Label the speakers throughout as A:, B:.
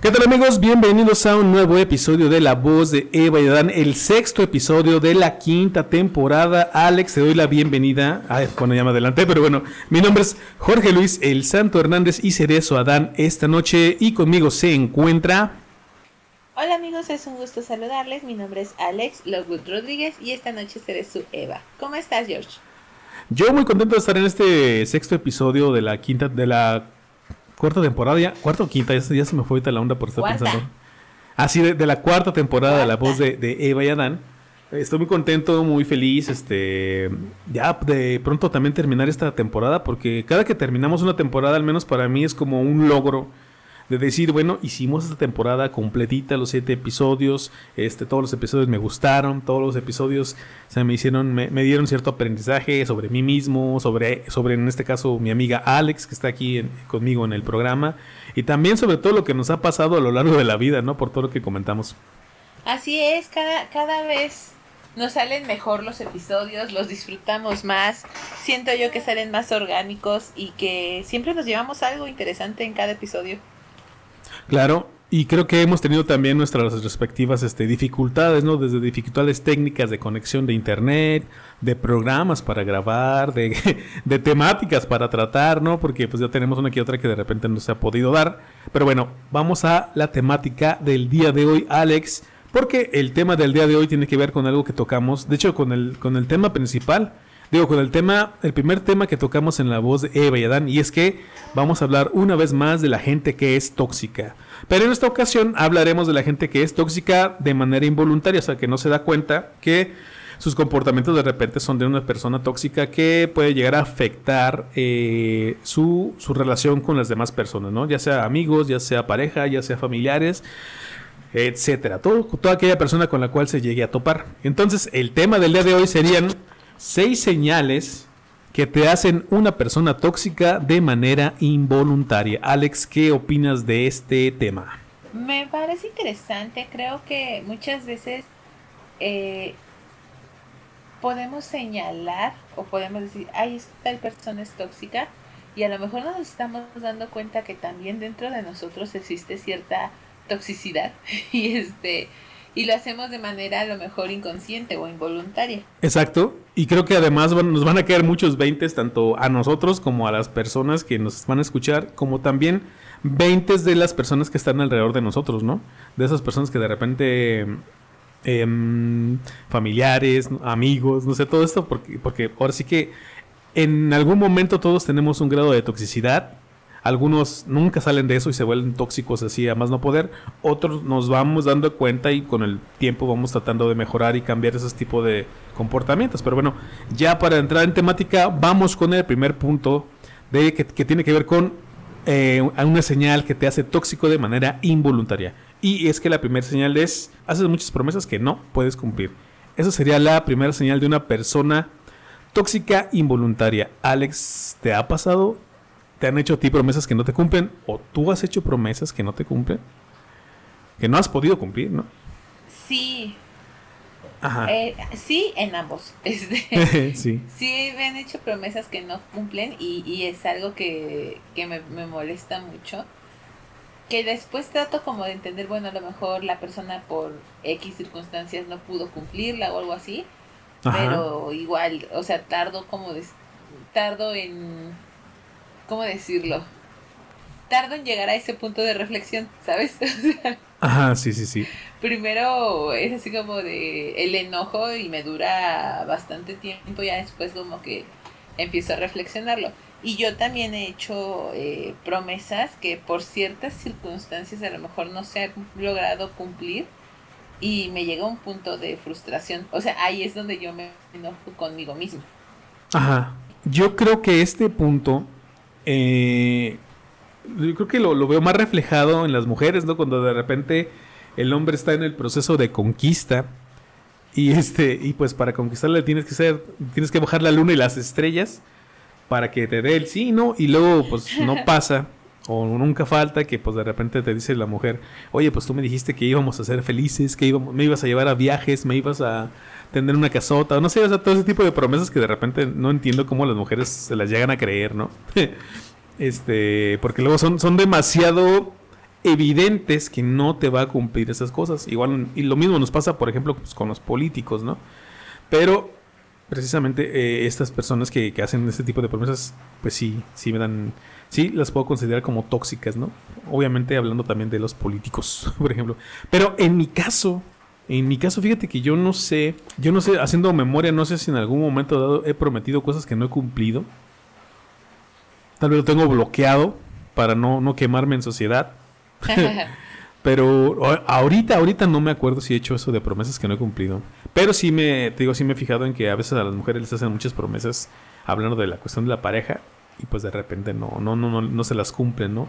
A: ¿Qué tal amigos? Bienvenidos a un nuevo episodio de La Voz de Eva y Adán, el sexto episodio de la quinta temporada. Alex, te doy la bienvenida. Ay, bueno, ya me adelanté, pero bueno, mi nombre es Jorge Luis El Santo Hernández y Cerezo Adán esta noche y conmigo se encuentra...
B: Hola amigos, es un gusto saludarles. Mi nombre es Alex Lockwood Rodríguez y esta noche seré su Eva. ¿Cómo estás, George?
A: Yo muy contento de estar en este sexto episodio de la quinta, de la cuarta temporada, ya, cuarta o quinta, ya, se me fue ahorita la onda por estar pensando. Así de, la cuarta temporada de la voz de, de, Eva y Adán. Estoy muy contento, muy feliz, este, ya de pronto también terminar esta temporada, porque cada que terminamos una temporada, al menos para mí es como un logro de decir, bueno, hicimos esta temporada completita, los siete episodios, este, todos los episodios me gustaron, todos los episodios se me hicieron, me, dieron cierto aprendizaje sobre mí mismo, sobre, sobre en este caso mi amiga Alex, que está aquí conmigo en el programa, y también sobre todo lo que nos ha pasado a lo largo de la vida, ¿no? Por todo lo que comentamos.
B: Así es, cada, cada vez nos salen mejor los episodios, los disfrutamos más, siento yo que salen más orgánicos y que siempre nos llevamos algo interesante en cada episodio.
A: Claro, y creo que hemos tenido también nuestras respectivas este, dificultades, ¿no? Desde dificultades técnicas de conexión de internet, de programas para grabar, de, de, temáticas para tratar, ¿no? Porque pues ya tenemos una que otra que de repente no se ha podido dar. Pero bueno, vamos a la temática del día de hoy, Alex. Porque el tema del día de hoy tiene que ver con algo que tocamos, de hecho con el, con el tema principal, Digo, con el tema, el primer tema que tocamos en la voz de Eva y Adán, y es que vamos a hablar una vez más de la gente que es tóxica. Pero en esta ocasión hablaremos de la gente que es tóxica de manera involuntaria, o sea, que no se da cuenta que sus comportamientos de repente son de una persona tóxica que puede llegar a afectar eh, su, su, relación con las demás personas, ¿no? Ya sea amigos, ya sea pareja, ya sea familiares, etcétera. Todo, toda aquella persona con la cual se llegue a topar. Entonces, el tema del día de hoy serían seis señales que te hacen una persona tóxica de manera involuntaria. Alex, ¿qué opinas de este tema?
B: Me parece interesante, creo que muchas veces eh, podemos señalar o podemos decir, ay, tal persona es tóxica y a lo mejor nos estamos dando cuenta que también dentro de nosotros existe cierta toxicidad y este y lo hacemos de manera a lo mejor inconsciente o involuntaria.
A: Exacto, y creo que además nos van a caer muchos veintes tanto a nosotros como a las personas que nos van a escuchar, como también veintes de las personas que están alrededor de nosotros, ¿no? De esas personas que de repente em, familiares, amigos, no sé, todo esto, porque, porque ahora sí que en algún momento todos tenemos un grado de toxicidad algunos nunca salen de eso y se vuelven tóxicos así a más no poder. Otros nos vamos dando cuenta y con el tiempo vamos tratando de mejorar y cambiar ese tipo de comportamientos. Pero bueno, ya para entrar en temática, vamos con el primer punto de que, tiene que ver con eh, una señal que te hace tóxico de manera involuntaria. Y es que la primera señal es, haces muchas promesas que no puedes cumplir. Esa sería la primera señal de una persona tóxica involuntaria. Alex, ¿te ha pasado? Te han hecho a ti promesas que no te cumplen o tú has hecho promesas que no te cumplen, que no has podido cumplir, ¿no?
B: Sí. Ajá. Eh, sí, en ambos. Este, sí. Sí, me han hecho promesas que no cumplen y, y es algo que, que me, me, molesta mucho. Que después trato como de entender, bueno, a lo mejor la persona por X circunstancias no pudo cumplirla o algo así. Pero igual, o sea, tardo como de, tardo en ¿cómo decirlo? Tardo en llegar a ese punto de reflexión, ¿sabes?
A: Ajá, sí, sí, sí.
B: Primero es así como de el enojo y me dura bastante tiempo, ya después como que empiezo a reflexionarlo. Y yo también he hecho eh, promesas que por ciertas circunstancias a lo mejor no se han logrado cumplir y me llega un punto de frustración. O sea, ahí es donde yo me enojo conmigo mismo.
A: Ajá. Yo creo que este punto eh, yo creo que lo, veo más reflejado en las mujeres, ¿no? Cuando de repente el hombre está en el proceso de conquista y este y pues para conquistarle tienes que ser tienes que bajar la luna y las estrellas para que te dé el sí, ¿no? Y luego pues no pasa o nunca falta que pues de repente te dice la mujer, "Oye, pues tú me dijiste que íbamos a ser felices, que íbamos, me ibas a llevar a viajes, me ibas a tener una casota, o no sé, o sea, todo ese tipo de promesas que de repente no entiendo cómo las mujeres se las llegan a creer, ¿no? este, porque luego son, son demasiado evidentes que no te va a cumplir esas cosas. Igual, y lo mismo nos pasa, por ejemplo, pues, con los políticos, ¿no? Pero precisamente eh, estas personas que, que, hacen este tipo de promesas, pues sí, sí me dan, sí las puedo considerar como tóxicas, ¿no? Obviamente hablando también de los políticos, por ejemplo. Pero en mi caso, en mi caso, fíjate que yo no sé, yo no sé, haciendo memoria, no sé si en algún momento dado he prometido cosas que no he cumplido. Tal vez lo tengo bloqueado para no, no quemarme en sociedad. Pero ahorita, ahorita no me acuerdo si he hecho eso de promesas que no he cumplido. Pero sí me, te digo, sí me he fijado en que a veces a las mujeres les hacen muchas promesas hablando de la cuestión de la pareja y pues de repente no, no, no, no, no se las cumplen, ¿no?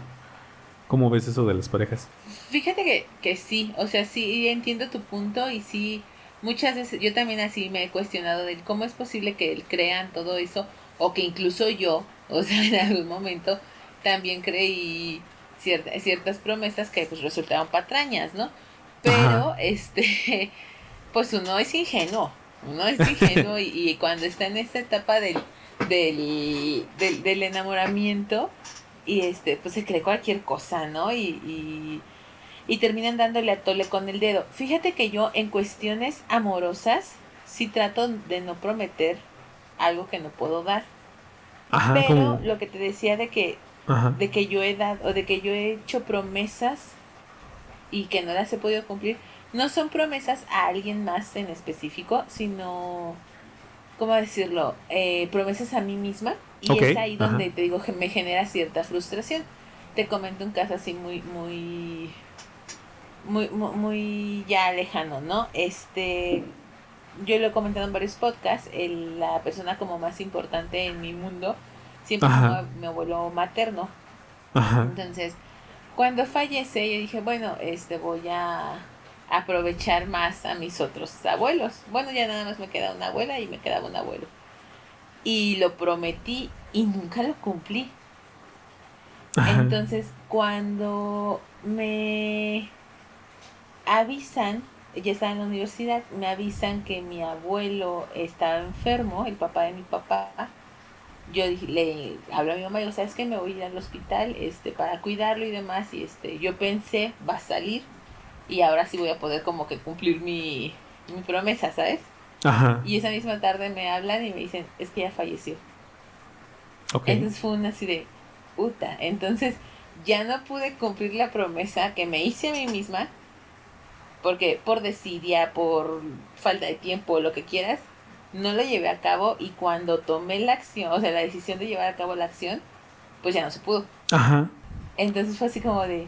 A: ¿Cómo ves eso de las parejas?
B: Fíjate que, que sí, o sea, sí entiendo tu punto y sí, muchas veces yo también así me he cuestionado de cómo es posible que crean todo eso o que incluso yo, o sea, en algún momento también creí ciertas promesas que pues resultaron patrañas, ¿no? Pero, este, pues uno es ingenuo, uno es ingenuo y, cuando está en esta etapa del, del, del, enamoramiento y este, pues se cree cualquier cosa, ¿no? Y, y, y terminan dándole a tole con el dedo. Fíjate que yo en cuestiones amorosas sí trato de no prometer algo que no puedo dar. pero lo que te decía de que de que yo he dado o de que yo he hecho promesas y que no las he podido cumplir, no son promesas a alguien más en específico, sino, ¿cómo decirlo? Eh, promesas a mí misma y es ahí donde te digo que me genera cierta frustración. Te comento un caso así muy, muy, muy, muy, ya lejano, ¿no? Este, yo lo he comentado en varios podcasts, la persona como más importante en mi mundo siempre fue mi abuelo materno. Entonces, cuando fallece, yo dije, bueno, este voy a aprovechar más a mis otros abuelos. Bueno, ya nada más me queda una abuela y me quedaba un abuelo. Y lo prometí y nunca lo cumplí. Entonces, cuando me avisan, ya estaba en la universidad, me avisan que mi abuelo estaba enfermo, el papá de mi papá, yo le hablé a mi mamá y digo, ¿sabes qué? Me voy a ir al hospital este, para cuidarlo y demás. Y este, yo pensé, va a salir y ahora sí voy a poder como que cumplir mi, mi promesa, ¿sabes? Ajá. Y esa misma tarde me hablan y me dicen, es que ya falleció. Entonces fue una así de, puta. Entonces ya no pude cumplir la promesa que me hice a mí misma, porque por desidia, por falta de tiempo, lo que quieras, no lo llevé a cabo y cuando tomé la acción, o sea, la decisión de llevar a cabo la acción, pues ya no se pudo. Ajá. Entonces fue así como de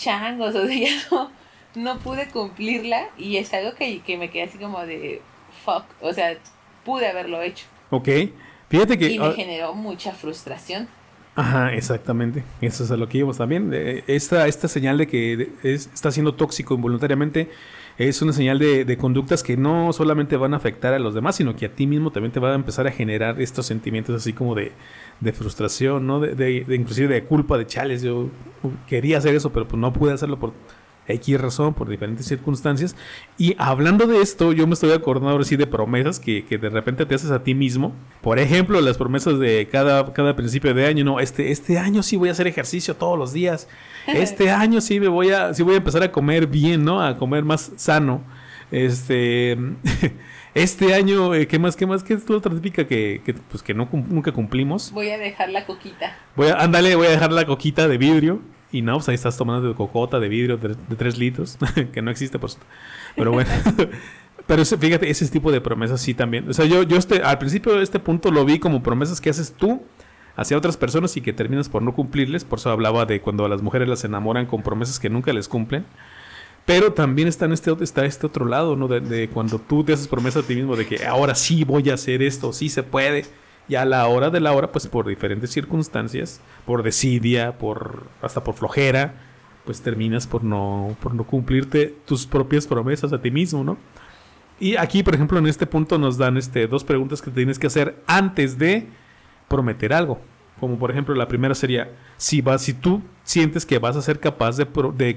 B: changos, o sea, ya no, no pude cumplirla y es algo que, que me quedé así como de fuck, o sea, pude haberlo hecho.
A: Ok, fíjate que...
B: Y me generó mucha frustración.
A: Ajá, exactamente. Eso es a lo que íbamos también. Esta, esta señal de que está siendo tóxico involuntariamente es una señal de, conductas que no solamente van a afectar a los demás, sino que a ti mismo también te va a empezar a generar estos sentimientos así como de, frustración, ¿no? De, de, inclusive de culpa, de chales. Yo quería hacer eso, pero pues no pude hacerlo por X razón, por diferentes circunstancias. Y hablando de esto, yo me estoy acordando ahora sí de promesas que, que, de repente te haces a ti mismo. Por ejemplo, las promesas de cada, cada principio de año, no, este, este año sí voy a hacer ejercicio todos los días. Este año sí me voy a, sí voy a empezar a comer bien, ¿no? A comer más sano. Este, este año, eh, ¿qué más, qué más, qué es otra típica que, que, pues, que no, nunca cumplimos?
B: Voy a dejar la coquita.
A: Voy a, ándale, voy a dejar la coquita de vidrio. Y no, pues ahí estás tomando de cocota de vidrio de, de 3 litros, que no existe, pues. Pero bueno. Pero fíjate, ese tipo de promesas sí también. O sea, yo, yo este, al principio de este punto lo vi como promesas que haces tú hacia otras personas y que terminas por no cumplirles. Por eso hablaba de cuando a las mujeres las enamoran con promesas que nunca les cumplen. Pero también está, en este, está este otro lado, ¿no? De, de, cuando tú te haces promesa a ti mismo de que ahora sí voy a hacer esto, sí se puede Y a la hora de la hora, pues por diferentes circunstancias, por desidia, por hasta por flojera, pues terminas por no, por no cumplirte tus propias promesas a ti mismo, ¿no? Y aquí, por ejemplo, en este punto nos dan este, dos preguntas que tienes que hacer antes de prometer algo. Como por ejemplo, la primera sería, si, vas, si tú sientes que vas a ser capaz de,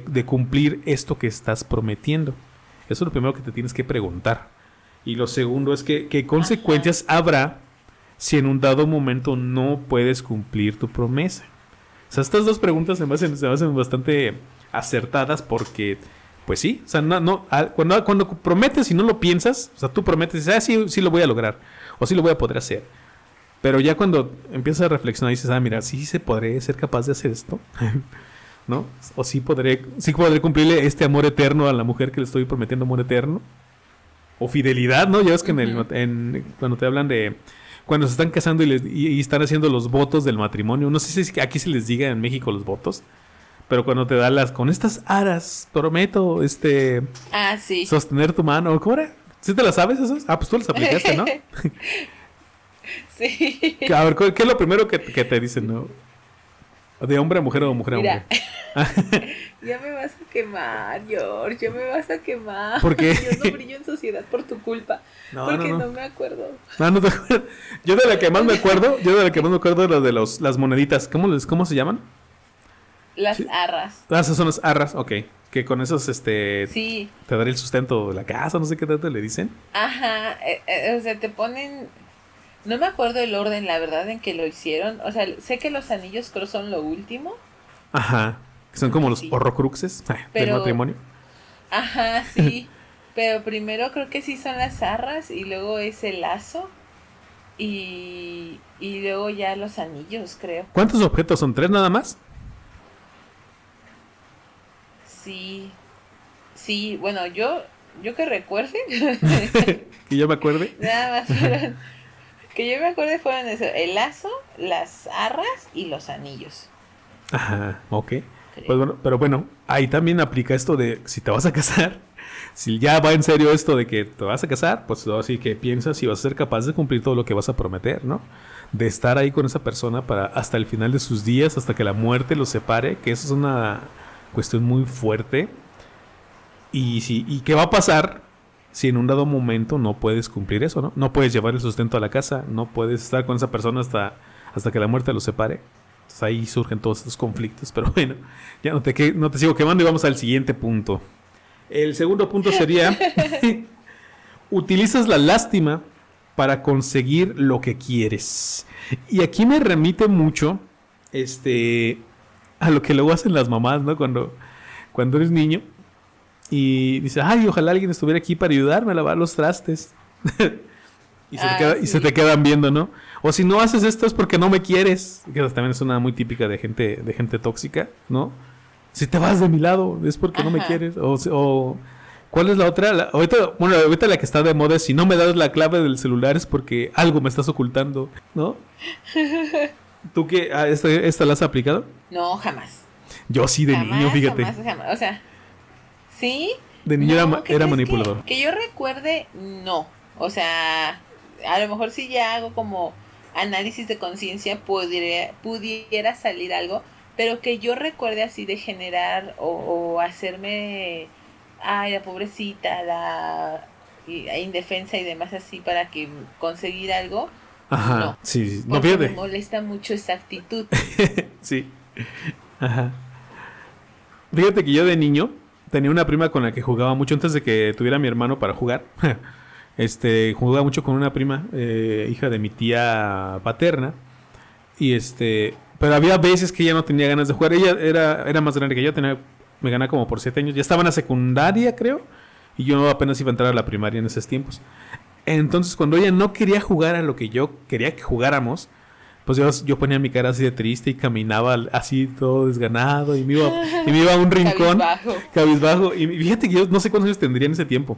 A: de, cumplir esto que estás prometiendo. Eso es lo primero que te tienes que preguntar. Y lo segundo es que, qué consecuencias habrá si en un dado momento no puedes cumplir tu promesa. O sea, estas dos preguntas se me hacen, se me hacen bastante acertadas porque pues sí, o sea, no, no, cuando, cuando prometes y no lo piensas, o sea, tú prometes y dices, ah, sí, sí lo voy a lograr, o sí lo voy a poder hacer. Pero ya cuando empiezas a reflexionar y dices, ah, mira, sí se podré ser capaz de hacer esto, ¿no? O sí podré, sí podré cumplirle este amor eterno a la mujer que le estoy prometiendo amor eterno. O fidelidad, ¿no? Ya ves que en cuando te hablan de cuando se están casando y, y, están haciendo los votos del matrimonio, no sé si aquí se les diga en México los votos, pero cuando te da las con estas aras, prometo, este.
B: Ah, sí.
A: Sostener tu mano. ¿Cómo era? ¿Sí te las sabes esas? Ah, pues tú las aplicaste, ¿no?
B: sí.
A: A ver, ¿qué es lo primero que, que te dicen, no? ¿De hombre a mujer o de mujer a hombre?
B: ya me vas a quemar, George. Ya me vas a quemar.
A: ¿Por qué?
B: Yo no brillo en sociedad por tu culpa. No, porque no, no. me acuerdo.
A: Ah, no te acuerdo. Yo de la que más me acuerdo, yo de la que más me acuerdo de, de los, las moneditas. ¿Cómo, les, ¿Cómo se llaman?
B: Las arras.
A: Ah, esas son las arras, ok. Que con esos, este...
B: Sí.
A: Te daré el sustento de la casa, no sé qué tanto le dicen.
B: Ajá, eh, eh, o sea, te ponen... No me acuerdo el orden, la verdad, en que lo hicieron. O sea, sé que los anillos creo son lo último.
A: Ajá, que son como los horrocruxes del matrimonio.
B: Ajá, sí. pero primero creo que sí son las arras y luego es el lazo. Y, y luego ya los anillos, creo.
A: ¿Cuántos objetos son? ¿Tres nada más?
B: Sí, sí, bueno, yo, yo que recuerde.
A: que yo me acuerde.
B: Nada más fueron, que yo me acuerde fueron eso, el lazo, las arras y los anillos.
A: Ajá, ok. Pues bueno, pero bueno, ahí también aplica esto de si te vas a casar, si ya va en serio esto de que te vas a casar, pues así que piensas si vas a ser capaz de cumplir todo lo que vas a prometer, ¿no? De estar ahí con esa persona para hasta el final de sus días, hasta que la muerte los separe, que eso es una cuestión muy fuerte. Y, si, ¿Y qué va a pasar si en un dado momento no puedes cumplir eso, ¿no? No puedes llevar el sustento a la casa, no puedes estar con esa persona hasta, hasta que la muerte los separe. Entonces ahí surgen todos estos conflictos. Pero bueno, ya no te, no te sigo quemando y vamos al siguiente punto. El segundo punto sería, utilizas la lástima para conseguir lo que quieres. Y aquí me remite mucho este, a lo que luego hacen las mamás, ¿no? Cuando, cuando eres niño y dices, ay, ojalá alguien estuviera aquí para ayudarme a lavar los trastes. y, se te ah, y, se te quedan viendo, ¿no? O si no haces esto es porque no me quieres. Que también es una muy típica de gente, de gente tóxica, ¿no? Si te vas de mi lado es porque no me quieres. O, o ¿Cuál es la otra? ahorita, bueno, ahorita la que está de moda es si no me das la clave del celular es porque algo me estás ocultando, ¿no? ¿Tú qué? Ah, ¿Esta, ¿Esta la has aplicado?
B: No, jamás.
A: Yo sí, de niño, fíjate.
B: Jamás, jamás. O sea, ¿sí?
A: De niño era, manipulador.
B: Que, yo recuerde, no. O sea, a lo mejor si ya hago como análisis de conciencia, pudiera, pudiera salir algo, pero que yo recuerde así de generar o, o hacerme, ay, la pobrecita, la indefensa y demás así para que conseguir algo
A: Ajá, no, sí, no pierde.
B: Me molesta mucho esa actitud.
A: sí. Ajá. Fíjate que yo de niño tenía una prima con la que jugaba mucho antes de que tuviera mi hermano para jugar. este, jugaba mucho con una prima, eh, hija de mi tía paterna. Y este, pero había veces que ella no tenía ganas de jugar. Ella era, era más grande que yo, tenía, me ganaba como por siete años. Ya estaba en la secundaria, creo. Y yo apenas iba a entrar a la primaria en esos tiempos. Entonces, cuando ella no quería jugar a lo que yo quería que jugáramos, pues yo, ponía mi cara así de triste y caminaba así todo desganado y me iba, y me iba a un rincón. Cabizbajo. cabizbajo. Y fíjate que yo no sé cuántos años tendría en ese tiempo.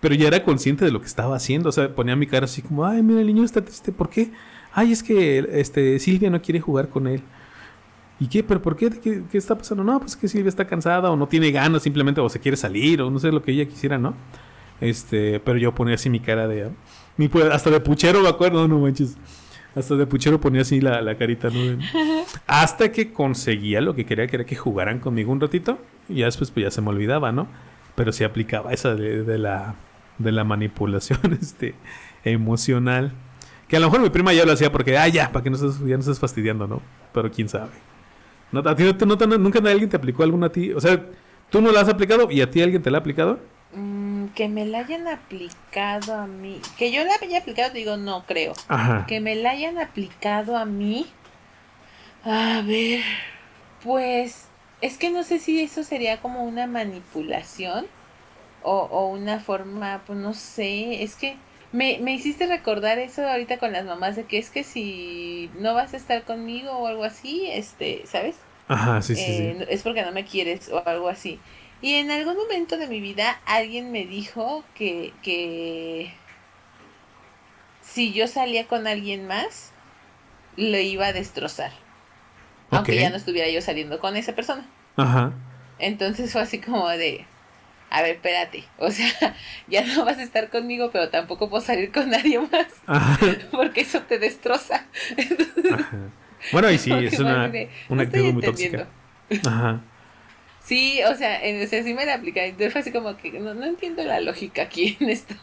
A: Pero ya era consciente de lo que estaba haciendo. O sea, ponía mi cara así como, ay, mira, el niño está triste. ¿Por qué? Ay, es que este, Silvia no quiere jugar con él. ¿Y qué? ¿Pero por qué? qué? ¿Qué está pasando? No, pues que Silvia está cansada o no tiene ganas simplemente o se quiere salir o no sé lo que ella quisiera, ¿no? Este, pero yo ponía así mi cara de. Mi, hasta de puchero me acuerdo, no manches. Hasta de puchero ponía así la, la carita, ¿no? Hasta que conseguía lo que quería, que era que jugaran conmigo un ratito. Y ya después pues ya se me olvidaba, ¿no? Pero sí aplicaba esa de, la, de la manipulación este, emocional. Que a lo mejor mi prima ya lo hacía porque, ah, ya, para que no estés, ya no estés fastidiando, ¿no? Pero quién sabe. ¿No, a ti no, ¿Nunca alguien te aplicó alguna a ti? O sea, ¿tú no la has aplicado y a ti alguien te la ha aplicado?
B: Mm, que me la hayan aplicado a mí. Que yo la haya aplicado, digo, no creo. Que me la hayan aplicado a mí. A ver, pues es que no sé si eso sería como una manipulación o, o una forma, pues no sé, es que me, me hiciste recordar eso ahorita con las mamás de que es que si no vas a estar conmigo o algo así, este, ¿sabes?
A: Ajá, sí, sí, sí.
B: Eh, es porque no me quieres o algo así. Y en algún momento de mi vida alguien me dijo que, que si yo salía con alguien más, lo iba a destrozar. Aunque ya no estuviera yo saliendo con esa persona.
A: Ajá.
B: Entonces fue así como de, a ver, espérate, o sea, ya no vas a estar conmigo, pero tampoco puedo salir con nadie más, porque eso te destroza.
A: bueno, y sí, es una, una actitud muy tóxica. Ajá.
B: Sí, o sea, en, o sí me la aplica. Entonces fue así como que no, entiendo la lógica aquí en esto.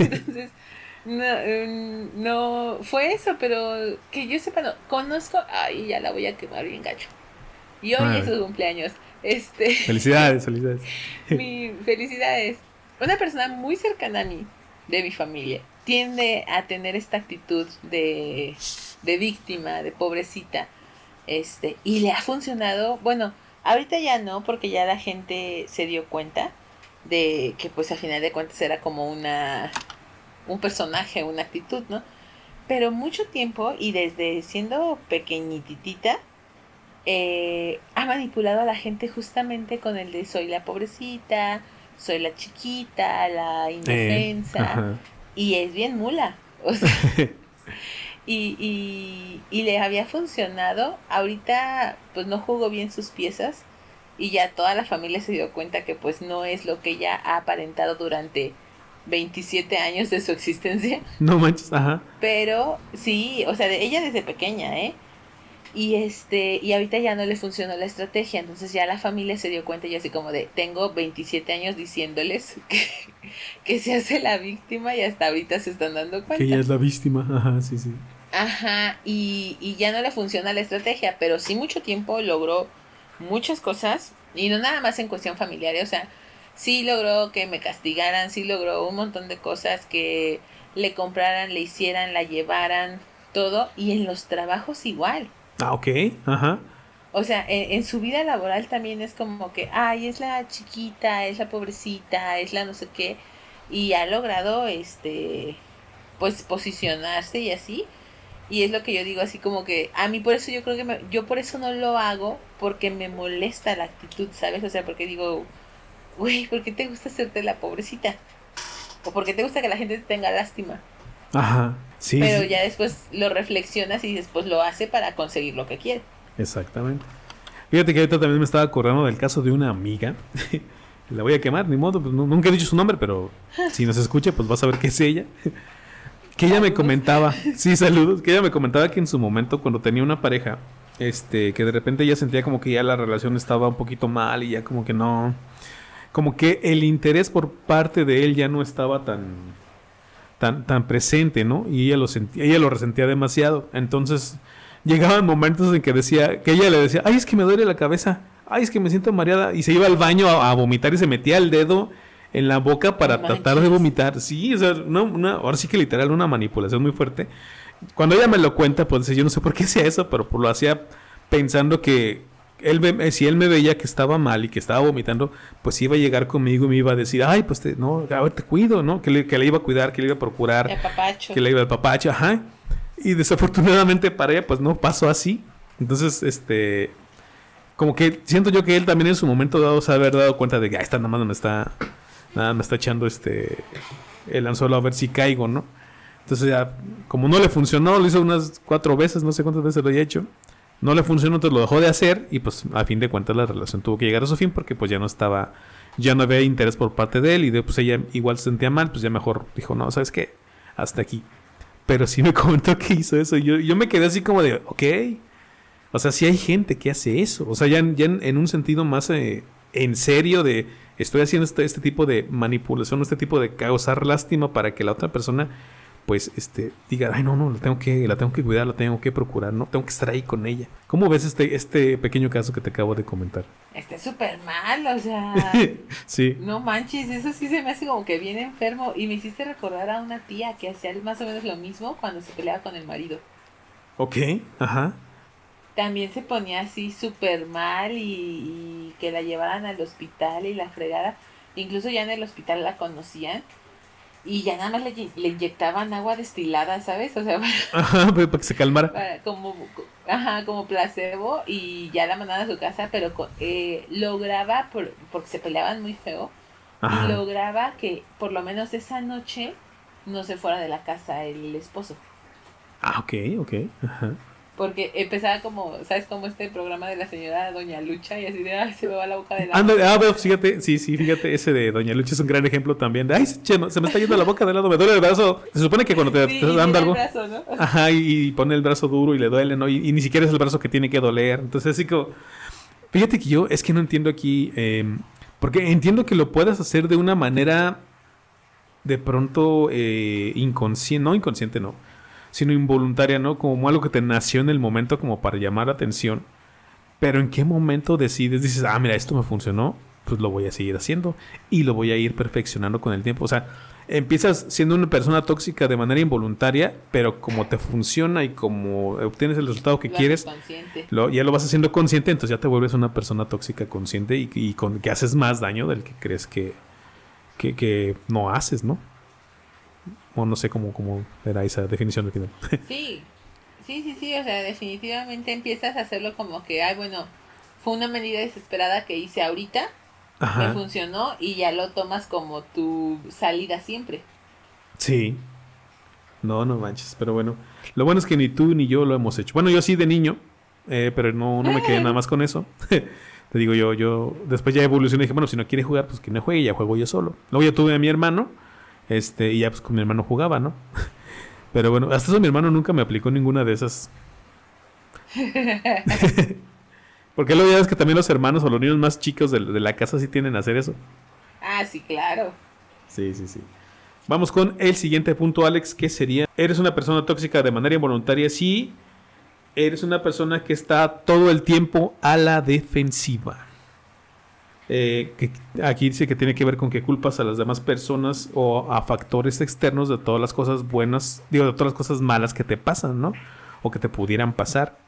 B: Entonces, no, mm, no fue eso, pero que yo sepa, no, conozco, ay, ya la voy a quemar bien gacho. Y hoy es su cumpleaños. Este,
A: felicidades, felicidades.
B: mi, felicidades. Una persona muy cercana a mí, de mi familia, tiende a tener esta actitud de, de víctima, de pobrecita. Este, y le ha funcionado, bueno, Ahorita ya no, porque ya la gente se dio cuenta de que pues al final de cuentas era como una un personaje, una actitud, ¿no? Pero mucho tiempo y desde siendo pequeñitita eh, ha manipulado a la gente justamente con el de soy la pobrecita, soy la chiquita, la indefensa y es bien mula. O sea, y, y, le había funcionado. Ahorita pues no jugó bien sus piezas y ya toda la familia se dio cuenta que pues no es lo que ella ha aparentado durante 27 años de su existencia.
A: No manches, ajá.
B: Pero sí, o sea, de ella desde pequeña, ¿eh? Y este, y ahorita ya no le funcionó la estrategia, entonces ya la familia se dio cuenta y así como de, tengo 27 años diciéndoles que, que se hace la víctima y hasta ahorita se están dando cuenta.
A: Que ella es la víctima, ajá, sí, sí.
B: Ajá, y, y ya no le funciona la estrategia, pero sí mucho tiempo logró muchas cosas, y no nada más en cuestión familiar, o sea, sí logró que me castigaran, sí logró un montón de cosas que le compraran, le hicieran, la llevaran, todo, y en los trabajos igual.
A: Ah, ok, ajá.
B: O sea, en, en, su vida laboral también es como que, ay, es la chiquita, es la pobrecita, es la no sé qué, y ha logrado, este, pues posicionarse y así, y es lo que yo digo, así como que a mí por eso yo creo que me, yo por eso no lo hago, porque me molesta la actitud, ¿sabes? O sea, porque digo, güey, ¿por qué te gusta hacerte la pobrecita? O porque te gusta que la gente te tenga lástima.
A: Ajá, sí.
B: Pero ya después lo reflexionas y después lo hace para conseguir lo que quiere.
A: Exactamente. Fíjate que ahorita también me estaba acordando del caso de una amiga. la voy a quemar, ni modo, pues, nunca he dicho su nombre, pero si nos escucha, pues vas a ver que es ella. Que ella me comentaba, sí, saludos, que ella me comentaba que en su momento cuando tenía una pareja, este, que de repente ella sentía como que ya la relación estaba un poquito mal y ya como que no, como que el interés por parte de él ya no estaba tan, tan, tan presente, ¿no? Y ella lo sentía, ella lo resentía demasiado. Entonces, llegaban momentos en que decía, que ella le decía, ay, es que me duele la cabeza, ay, es que me siento mareada, y se iba al baño a vomitar y se metía el dedo en la boca para tratar de vomitar. Sí, o sea, una, ahora sí que literal una manipulación muy fuerte. Cuando ella me lo cuenta, pues yo no sé por qué hacía eso, pero pues, lo hacía pensando que él eh, si él me veía que estaba mal y que estaba vomitando, pues iba a llegar conmigo y me iba a decir, ay, pues te, no, a ver, te cuido, ¿no? Que le, que le iba a cuidar, que le iba a procurar. Que le iba al papacho, ajá. Y desafortunadamente para ella, pues no pasó así. Entonces, este, como que siento yo que él también en su momento dado se haber dado cuenta de que, ah, esta nada más me está nada me está echando este el anzuelo a ver si caigo, ¿no? Entonces ya, como no le funcionó, lo hizo unas cuatro veces, no sé cuántas veces lo había hecho. No le funcionó, entonces lo dejó de hacer y pues a fin de cuentas la relación tuvo que llegar a su fin porque pues ya no estaba, ya no había interés por parte de él y de, pues ella igual se sentía mal, pues ya mejor dijo, no, ¿sabes qué? Hasta aquí. pero sí me comentó que hizo eso. Yo, yo me quedé así como de, ok. O sea, sí hay gente que hace eso. O sea, ya, en, un sentido más eh, en serio de estoy haciendo este, este, tipo de manipulación, este tipo de causar lástima para que la otra persona pues este diga, ay no, no, la tengo que, la tengo que cuidar, la tengo que procurar, no, tengo que estar ahí con ella. ¿Cómo ves este, este pequeño caso que te acabo de comentar?
B: Está súper mal, o sea.
A: sí.
B: No manches, eso sí se me hace como que bien enfermo. Y me hiciste recordar a una tía que hacía más o menos lo mismo cuando se peleaba con el marido.
A: Ok, ajá
B: también se ponía así súper mal y, que la llevaran al hospital y la fregada. Incluso ya en el hospital la conocían y ya nada más le, inyectaban agua destilada, ¿sabes? O sea,
A: para, para que se calmara.
B: como, ajá, como placebo y ya la mandaban a su casa, pero eh, lograba, por, porque se peleaban muy feo, y lograba que por lo menos esa noche no se fuera de la casa el esposo.
A: Ah, ok, ok. Ajá.
B: Porque empezaba como, ¿sabes? Como este programa de la señora Doña Lucha y así de, ay, se me va la boca de la
A: Ándale, ah, veo, fíjate, sí, sí, fíjate, ese de Doña Lucha es un gran ejemplo también de, ay, se me está yendo la boca de lado, me duele el brazo. Se supone que cuando te, estás dando algo. Brazo, ¿no? Ajá, y, pone el brazo duro y le duele, ¿no? Y, ni siquiera es el brazo que tiene que doler. Entonces, así como, fíjate que yo es que no entiendo aquí, eh, porque entiendo que lo puedas hacer de una manera de pronto eh, inconsciente, no inconsciente, no sino involuntaria, ¿no? Como algo que te nació en el momento como para llamar la atención. Pero en qué momento decides, dices, ah, mira, esto me funcionó, pues lo voy a seguir haciendo y lo voy a ir perfeccionando con el tiempo. O sea, empiezas siendo una persona tóxica de manera involuntaria, pero como te funciona y como obtienes el resultado que quieres, lo, ya lo vas haciendo consciente, entonces ya te vuelves una persona tóxica consciente y, con, que haces más daño del que crees que, que, que no haces, ¿no? O no sé cómo, cómo era esa definición de final.
B: sí, sí, sí, sí, o sea, definitivamente empiezas a hacerlo como que, ay, bueno, fue una medida desesperada que hice ahorita, me funcionó y ya lo tomas como tu salida siempre.
A: Sí. No, no manches, pero bueno. Lo bueno es que ni tú ni yo lo hemos hecho. Bueno, yo sí de niño, eh, pero no, no me quedé nada más con eso. Te digo yo, yo después ya evolucioné y dije, bueno, si no quiere jugar, pues que no juegue, ya juego yo solo. Luego ya tuve a mi hermano este, y ya pues con mi hermano jugaba, ¿no? Pero bueno, hasta eso mi hermano nunca me aplicó ninguna de esas. Porque ya ves que también los hermanos o los niños más chicos de, la casa sí tienen a hacer eso.
B: Ah, sí, claro.
A: Sí, sí, sí. Vamos con el siguiente punto, Alex, que sería, ¿eres una persona tóxica de manera involuntaria? Sí, eres una persona que está todo el tiempo a la defensiva. Eh, que aquí dice que tiene que ver con que culpas a las demás personas o a factores externos de todas las cosas buenas, digo, de todas las cosas malas que te pasan, ¿no? O que te pudieran pasar.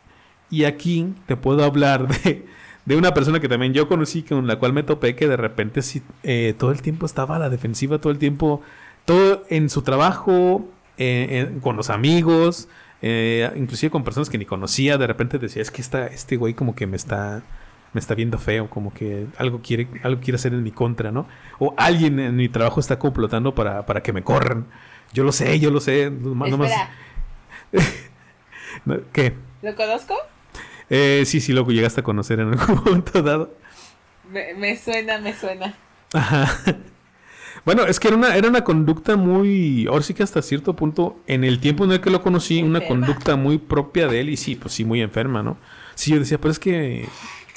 A: Y aquí te puedo hablar de, de una persona que también yo conocí, con la cual me topé, que de repente sí, eh, todo el tiempo estaba a la defensiva, todo el tiempo, todo en su trabajo, eh, con los amigos, inclusive con personas que ni conocía, de repente decía, es que está este güey como que me está me está viendo feo, como que algo quiere, algo quiere hacer en mi contra, ¿no? O alguien en mi trabajo está complotando para, para que me corran. Yo lo sé, yo lo sé.
B: Espera.
A: ¿Qué?
B: ¿Lo conozco?
A: Eh, sí, sí, luego llegaste a conocer en algún momento dado.
B: Me, me suena, me suena.
A: Ajá. Bueno, es que era una, era una conducta muy, ahora sí que hasta cierto punto, en el tiempo en el que lo conocí, una conducta muy propia de él y sí, pues sí, muy enferma, ¿no? Sí, yo decía, pero es que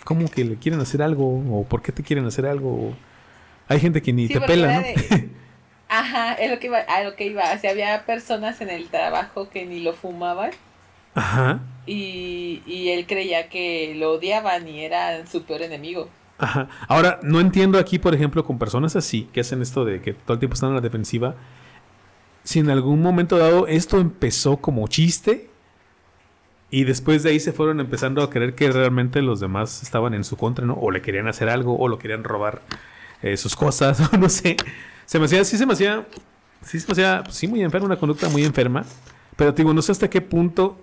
A: ¿cómo que le quieren hacer algo? ¿O por qué te quieren hacer algo? Hay gente que ni te pela, ¿no?
B: Ajá, es lo que iba, a lo que iba. O sea, había personas en el trabajo que ni lo fumaban.
A: Ajá.
B: Y, y él creía que lo odiaban y era su peor enemigo.
A: Ajá. Ahora, no entiendo aquí, por ejemplo, con personas así, que hacen esto de que todo el tiempo están en la defensiva, si en algún momento dado esto empezó como chiste y después de ahí se fueron empezando a creer que realmente los demás estaban en su contra, ¿no? O le querían hacer algo, o lo querían robar eh, sus cosas, o no sé. Se me hacía, sí se me hacía, sí se me hacía, pues sí, muy enferma, una conducta muy enferma. Pero digo, no sé hasta qué punto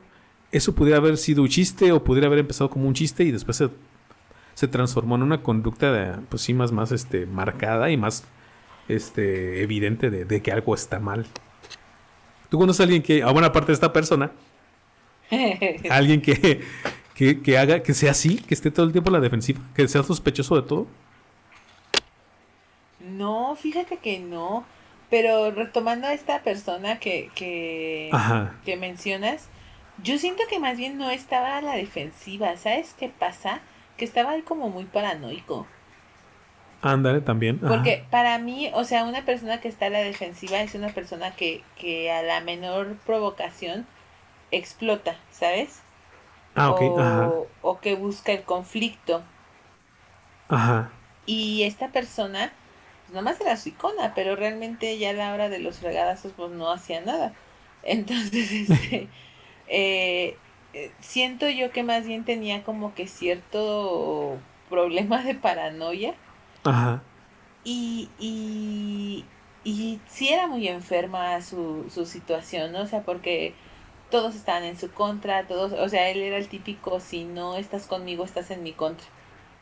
A: eso pudiera haber sido un chiste o pudiera haber empezado como un chiste y después se, se transformó en una conducta, de, pues sí, más, más este, marcada y más este, evidente de, de que algo está mal. ¿Tú conoces a alguien que, a buena parte de esta persona, Alguien que, que, haga, que sea así, que esté todo el tiempo en la defensiva, que sea sospechoso de todo.
B: No, fíjate que no. Pero retomando a esta persona que, que, que mencionas, yo siento que más bien no estaba a la defensiva. ¿Sabes qué pasa? Que estaba ahí como muy paranoico.
A: Ándale, también.
B: Porque para mí, o sea, una persona que está a la defensiva es una persona que, que a la menor provocación explota, ¿sabes? Ah, ok. O, o que busca el conflicto. Ajá. Y esta persona, pues nomás era su icona, pero realmente ya a la hora de los regadazos, pues no hacía nada. Entonces, este, eh, eh, siento yo que más bien tenía como que cierto problema de paranoia. Ajá. Y, y, y sí era muy enferma su, su situación, ¿no? O sea, porque todos estaban en su contra, todos, o sea, él era el típico, si no estás conmigo, estás en mi contra.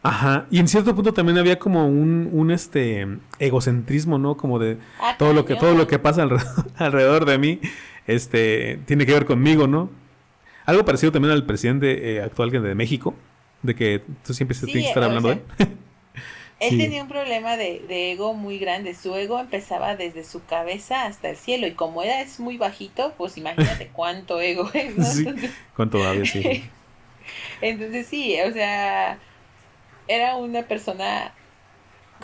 A: Ajá, y en cierto punto también había como un, un este egocentrismo, ¿no? Como de ah, todo lo que todo lo que pasa alrededor, de mí, este, tiene que ver conmigo, ¿no? Algo parecido también al presidente eh, actual de México, de que tú siempre sí, tienes que estar hablando de él.
B: Él tenía un problema de, de, ego muy grande. Su ego empezaba desde su cabeza hasta el cielo. Y como era es muy bajito, pues imagínate cuánto ego es, ¿no? Sí,
A: cuánto había, sí.
B: Entonces sí, o sea, era una persona...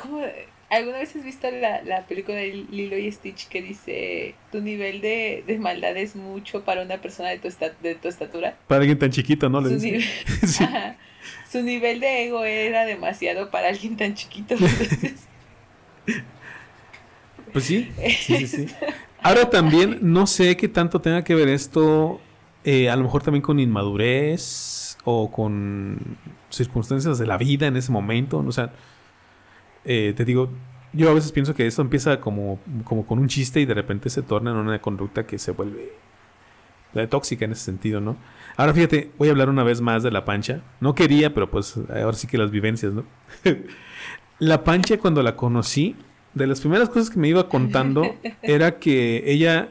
B: ¿Cómo? ¿Alguna vez has visto la, la película de Lilo y Stitch que dice tu nivel de, de maldad es mucho para una persona de tu, de tu estatura?
A: Para alguien tan chiquito, ¿no? Le.
B: Su nivel de ego era demasiado para alguien tan chiquito.
A: pues sí, sí, sí, Ahora también no sé qué tanto tenga que ver esto, eh, a lo mejor también con inmadurez o con circunstancias de la vida en ese momento. O sea, eh, te digo, yo a veces pienso que esto empieza como, como con un chiste y de repente se torna en una conducta que se vuelve tóxica en ese sentido, ¿no? Ahora fíjate, voy a hablar una vez más de la pancha. No quería, pero pues ahora sí que las vivencias, ¿no? la pancha cuando la conocí, de las primeras cosas que me iba contando era que ella,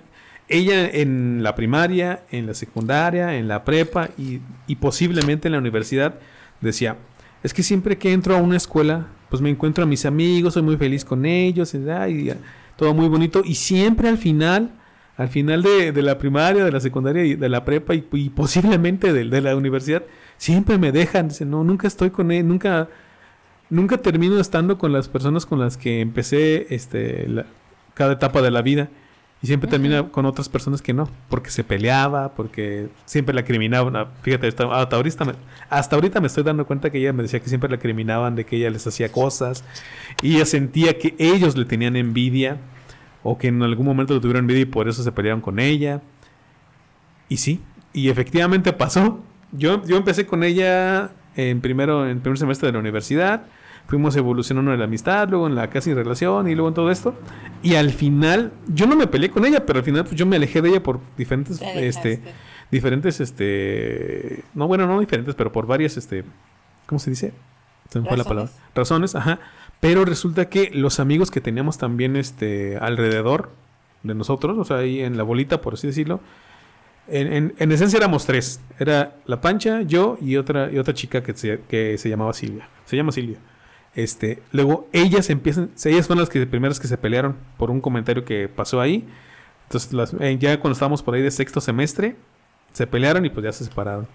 A: ella en la primaria, en la secundaria, en la prepa y, y posiblemente en la universidad decía, es que siempre que entro a una escuela, pues me encuentro a mis amigos, soy muy feliz con ellos, y, y todo muy bonito. Y siempre al final al final de, la primaria, de la secundaria y de la prepa y, posiblemente de, de, la universidad, siempre me dejan. Dicen, no, nunca estoy con él, nunca, nunca termino estando con las personas con las que empecé este, cada etapa de la vida. Y siempre termina con otras personas que no, porque se peleaba, porque siempre la criminaban. Ah, fíjate, hasta ahorita, me, hasta ahorita me estoy dando cuenta que ella me decía que siempre la criminaban, de que ella les hacía cosas. Y ella sentía que ellos le tenían envidia o que en algún momento lo tuvieron envidia y por eso se pelearon con ella. Y sí, y efectivamente pasó. Yo, yo empecé con ella en primero en primer semestre de la universidad, fuimos evolucionando en la amistad, luego en la casi relación y luego en todo esto. Y al final, yo no me peleé con ella, pero al final pues yo me alejé de ella por diferentes este diferentes este no bueno, no diferentes, pero por varias este ¿cómo se dice? Se me fue la palabra. Razones, ajá. Pero resulta que los amigos que teníamos también este, alrededor de nosotros, o sea, ahí en la bolita, por así decirlo, en, en, esencia éramos tres. Era la pancha, yo y otra, y otra chica que se, que se llamaba Silvia. Se llama Silvia. Este, luego ellas empiezan, ellas fueron las que primeras que se pelearon por un comentario que pasó ahí. Entonces, eh, ya cuando estábamos por ahí de sexto semestre, se pelearon y pues ya se separaron.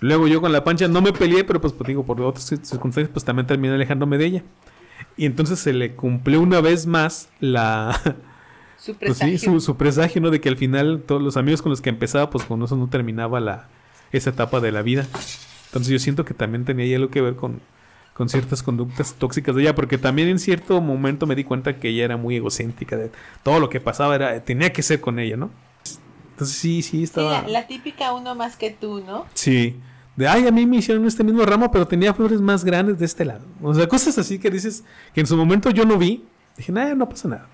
A: Luego yo con la pancha no me peleé, pero pues, pues digo, por otras circunstancias, pues también terminé alejándome de ella. Y entonces se le cumplió una vez más la... Su presagio. Pues sí, su, presagio, ¿no? De que al final todos los amigos con los que empezaba, pues con eso no terminaba la, esa etapa de la vida. Entonces yo siento que también tenía algo que ver con, con ciertas conductas tóxicas de ella, porque también en cierto momento me di cuenta que ella era muy egocéntrica, de todo lo que pasaba era tenía que ser con ella, ¿no? Entonces sí, sí, estaba...
B: la, la, típica uno más que tú, ¿no?
A: Sí de, ay, a mí me hicieron este mismo ramo, pero tenía flores más grandes de este lado. O sea, cosas así que dices que en su momento yo no vi. Dije, nada, no pasa nada.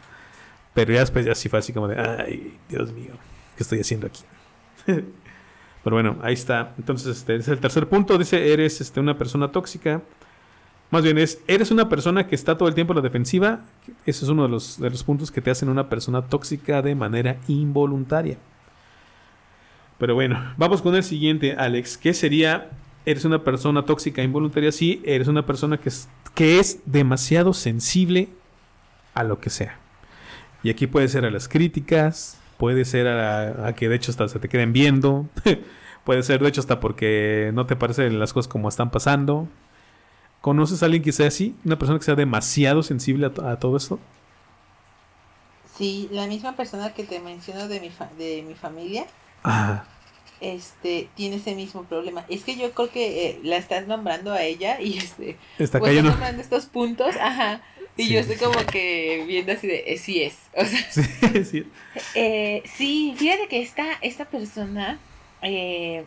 A: Pero ya después ya sí fue así como de, ay, Dios mío, ¿qué estoy haciendo aquí? pero bueno, ahí está. Entonces, este es el tercer punto. Dice, eres este, una persona tóxica. Más bien es, eres una persona que está todo el tiempo en la defensiva. Ese es uno de los, de los puntos que te hacen una persona tóxica de manera involuntaria. Pero bueno, vamos con el siguiente, Alex. ¿Qué sería? ¿Eres una persona tóxica involuntaria? Sí, eres una persona que es, que es demasiado sensible a lo que sea. Y aquí puede ser a las críticas, puede ser a, que de hecho hasta se te queden viendo, puede ser de hecho hasta porque no te parecen las cosas como están pasando. ¿Conoces a alguien que sea así? ¿Una persona que sea demasiado sensible a, todo esto?
B: Sí, la misma persona que te menciono de mi, de mi familia. Este, tiene ese mismo problema. Es que yo creo que eh, la estás nombrando a ella y este,
A: está pues, cayendo.
B: nombrando estos puntos, ajá. Y yo estoy como que viendo así de, eh, sí es. O sea, sí, sí. Eh, sí, fíjate que esta, esta persona eh,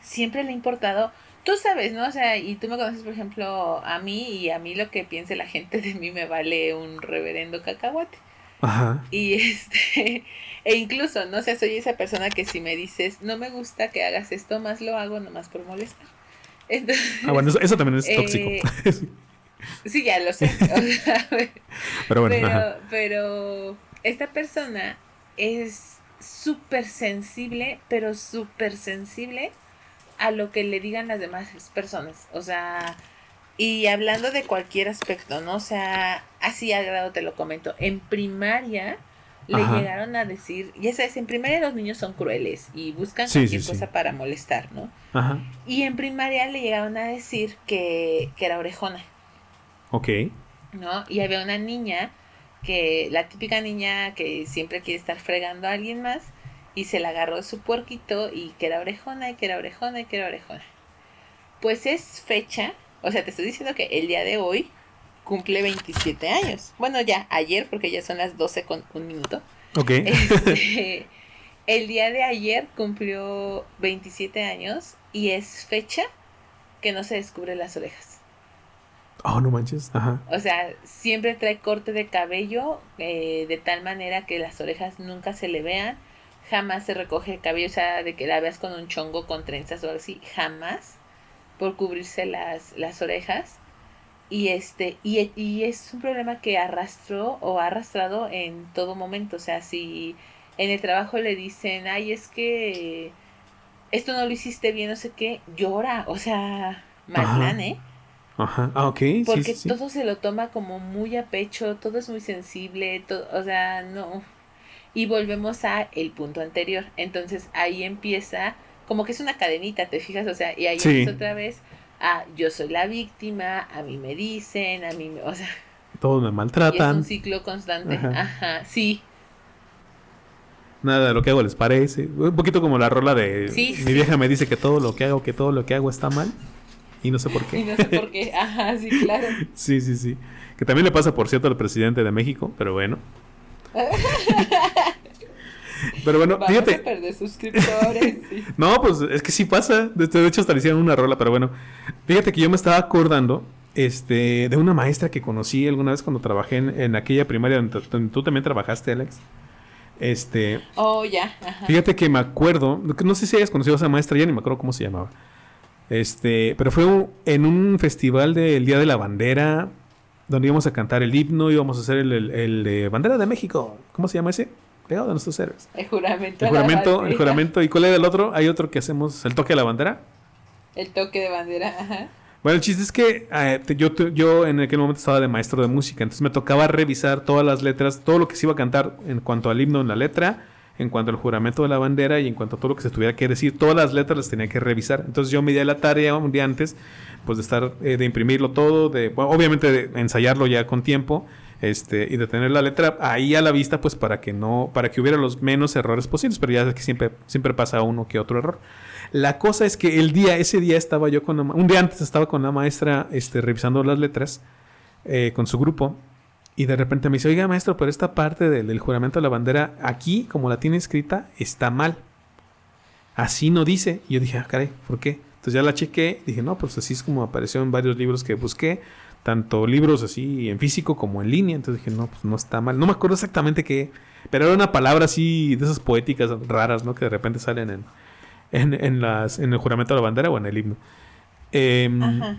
B: siempre le ha importado, tú sabes, ¿no? O sea, y tú me conoces, por ejemplo, a mí y a mí lo que piense la gente de mí me vale un reverendo cacahuate. Ajá. Y este, e incluso, no sé, soy esa persona que si me dices, no me gusta que hagas esto, más lo hago nomás por molestar.
A: Entonces, ah, bueno, eso, también es tóxico.
B: Sí, ya lo sé. pero bueno. Pero, esta persona es súper sensible, pero súper sensible a lo que le digan las demás personas. O sea, y hablando de cualquier aspecto, ¿no? O sea, así a grado te lo comento. En primaria le llegaron a decir, ya sabes, en primaria los niños son crueles y buscan cualquier cosa para molestar, ¿no? Ajá. Y en primaria le llegaron a decir que, que era orejona.
A: Ok.
B: ¿No? Y había una niña que, la típica niña que siempre quiere estar fregando a alguien más, y se la agarró de su puerquito y que era orejona y que era orejona y que era orejona. Pues es fecha, o sea, te estoy diciendo que el día de hoy cumple 27 años. Bueno, ya ayer, porque ya son las 12 con un minuto.
A: Ok.
B: Este, el día de ayer cumplió 27 años y es fecha que no se descubre las orejas.
A: Oh, no manches. Ajá.
B: O sea, siempre trae corte de cabello eh, de tal manera que las orejas nunca se le vean. Jamás se recoge el cabello, o sea, de que la veas con un chongo, con trenzas o algo así. Jamás. Por cubrirse las, las orejas. Y este, y, y es un problema que arrastró o ha arrastrado en todo momento. O sea, si en el trabajo le dicen, ay, es que esto no lo hiciste bien, no sé qué, llora. O sea, mal ¿eh?
A: Ajá, ah, ok.
B: Porque todo se lo toma como muy a pecho, todo es muy sensible, todo, o sea, no. Y volvemos a el punto anterior. Entonces ahí empieza, como que es una cadenita, ¿te fijas? O sea, y ahí empieza otra vez a yo soy la víctima, a mí me dicen, a mí me, o sea.
A: Todos me maltratan.
B: es un ciclo constante. Ajá, sí.
A: Nada de lo que hago les parece. Un poquito como la rola de mi vieja me dice que todo lo que hago, que todo lo que hago está mal. Y no sé por qué.
B: Y no sé por qué. Ajá, sí, claro.
A: sí, sí, sí. Que también le pasa, por cierto, al presidente de México, pero bueno. pero bueno,
B: Vamos fíjate. A perder suscriptores.
A: no, pues es que sí pasa. De hecho, hasta le hicieron una rola, pero bueno. Fíjate que yo me estaba acordando este, de una maestra que conocí alguna vez cuando trabajé en, aquella primaria donde, tú también trabajaste, Alex. Este.
B: Oh, ya.
A: Fíjate que me acuerdo, no sé si hayas conocido a esa maestra, ya ni me acuerdo cómo se llamaba. Este, pero fue en un festival del Día de la Bandera, donde íbamos a cantar el himno, íbamos a hacer el, de Bandera de México. ¿Cómo se llama ese? Legado de nuestros héroes.
B: El juramento.
A: El juramento, el juramento. ¿Y cuál era el otro? Hay otro que hacemos, el toque de la bandera.
B: El toque de bandera, ajá.
A: Bueno, el chiste es que eh, yo, yo en aquel momento estaba de maestro de música, entonces me tocaba revisar todas las letras, todo lo que se iba a cantar en cuanto al himno en la letra, en cuanto al juramento de la bandera y en cuanto a todo lo que se tuviera que decir, todas las letras las tenía que revisar. Entonces yo me di la tarea un día antes, pues de estar, eh, de imprimirlo todo, de, obviamente de ensayarlo ya con tiempo, este, y de tener la letra ahí a la vista, pues para que no, para que hubiera los menos errores posibles, pero ya es que siempre, siempre pasa uno que otro error. La cosa es que el día, ese día estaba yo con, un día antes estaba con la maestra, este, revisando las letras, eh, con su grupo, y de repente me dice, oiga maestro, pero esta parte del, juramento de la bandera, aquí, como la tiene escrita, está mal. Así no dice. Y yo dije, ah, caray, ¿por qué? Entonces ya la chequé, dije, no, pues así es como apareció en varios libros que busqué, tanto libros así en físico como en línea. Entonces dije, no, pues no está mal. No me acuerdo exactamente qué, pero era una palabra así de esas poéticas raras, ¿no? Que de repente salen en, en, en las, en el juramento de la bandera o en el himno. Eh, Ajá.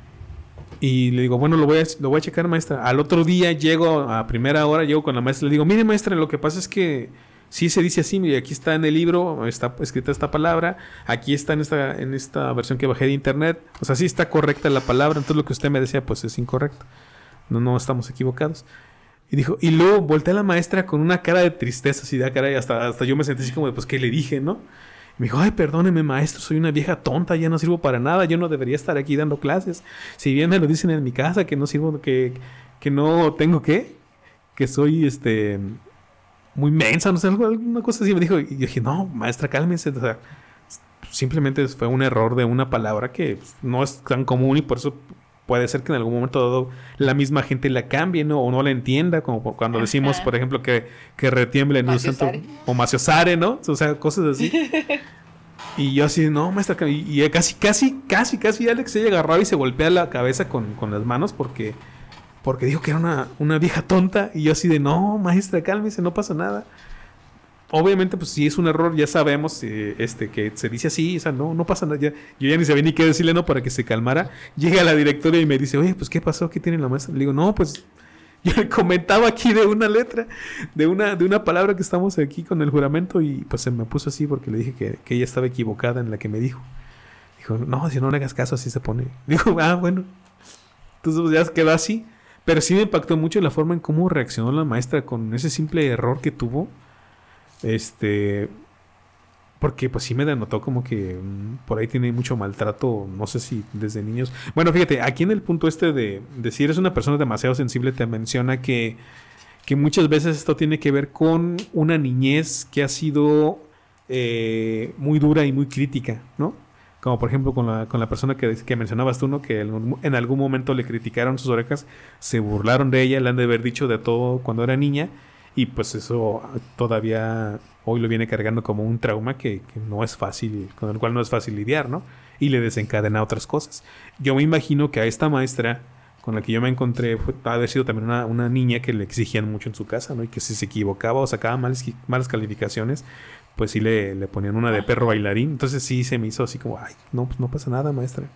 A: Y le digo, bueno, lo voy, a, lo voy a checar, maestra. Al otro día llego a primera hora, llego con la maestra y le digo, mire, maestra, lo que pasa es que sí se dice así, mire, aquí está en el libro, está escrita esta palabra, aquí está en esta, en esta versión que bajé de internet. O sea, sí está correcta la palabra, entonces lo que usted me decía, pues es incorrecto. No, no estamos equivocados. Y dijo, y luego volteé a la maestra con una cara de tristeza, así de cara, y hasta, hasta yo me sentí así como pues, ¿qué le dije, no? me dijo, ay, perdóneme, maestro, soy una vieja tonta, ya no sirvo para nada, yo no debería estar aquí dando clases. Si bien me lo dicen en mi casa, que no sirvo, que, que no tengo que, que soy, este, muy mensa, no sé, alguna cosa así. Me dijo, y yo dije, no, maestra, cálmese. O sea, simplemente fue un error de una palabra que no es tan común y por eso puede ser que en algún momento dado la misma gente la cambie ¿no? o no la entienda, como cuando decimos, por ejemplo, que, que retiemble en un centro o maciosare, ¿no? O sea, cosas así. y yo así, no, maestra, y, casi, casi, casi, casi Alex se agarraba y se golpea la cabeza con, con las manos porque porque dijo que era una, una, vieja tonta y yo así de, no, maestra, cálmese, no pasa nada. Obviamente, pues si es un error, ya sabemos eh, este, que se dice así, o sea, no, no pasa nada. Ya, yo ya ni sabía ni qué decirle, ¿no? Para que se calmara. Llega la directora y me dice, oye, pues ¿qué pasó? ¿Qué tiene la maestra? Le digo, no, pues yo le comentaba aquí de una letra, de una, de una palabra que estamos aquí con el juramento y pues se me puso así porque le dije que, que ella estaba equivocada en la que me dijo. Dijo, no, si no le hagas caso, así se pone. Dijo, ah, bueno. Entonces pues, ya quedó así. Pero sí me impactó mucho la forma en cómo reaccionó la maestra con ese simple error que tuvo. Este. Porque pues sí me denotó como que mm, por ahí tiene mucho maltrato, no sé si desde niños. Bueno, fíjate, aquí en el punto este de, de si eres una persona demasiado sensible, te menciona que, que muchas veces esto tiene que ver con una niñez que ha sido eh, muy dura y muy crítica, ¿no? Como por ejemplo con la, con la persona que, que mencionabas tú, ¿no? Que en algún momento le criticaron sus orejas, se burlaron de ella, le han de haber dicho de todo cuando era niña. Y pues eso todavía hoy lo viene cargando como un trauma que, no es fácil, con el cual no es fácil lidiar, ¿no? Y le desencadena otras cosas. Yo me imagino que a esta maestra con la que yo me encontré haber sido también una, una, niña que le exigían mucho en su casa, ¿no? Y que si se equivocaba o sacaba malas calificaciones, pues sí le, le, ponían una de perro bailarín. Entonces sí se me hizo así como, ay, no, pues no pasa nada, maestra.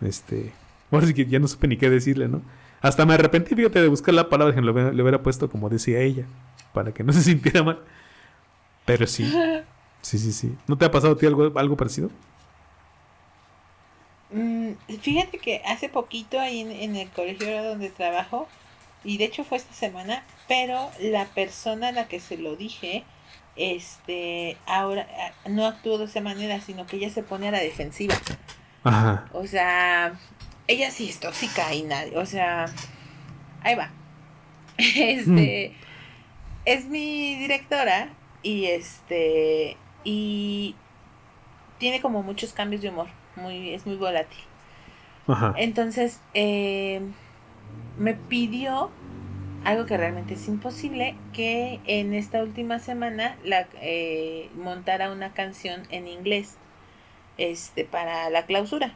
A: Este, bueno, sí que ya no supe ni qué decirle, ¿no? Hasta me arrepentí, fíjate, de buscar la palabra que le hubiera, le hubiera puesto como decía ella, para que no se sintiera mal. Pero sí, sí, sí, sí. ¿No te ha pasado a ti algo, algo parecido?
B: Mm, fíjate que hace poquito ahí en, en el colegio donde trabajo, y de hecho fue esta semana, pero la persona a la que se lo dije, este, ahora ah, no actuó de esa manera, sino que ella se pone a la defensiva. Ajá. O sea, ella sí es tóxica y nadie, o sea, ahí va. Este, mm. es mi directora y este, y tiene como muchos cambios de humor, muy, es muy volátil. Ajá. Entonces, eh, me pidió algo que realmente es imposible, que en esta última semana la, eh, montara una canción en inglés este, para la clausura.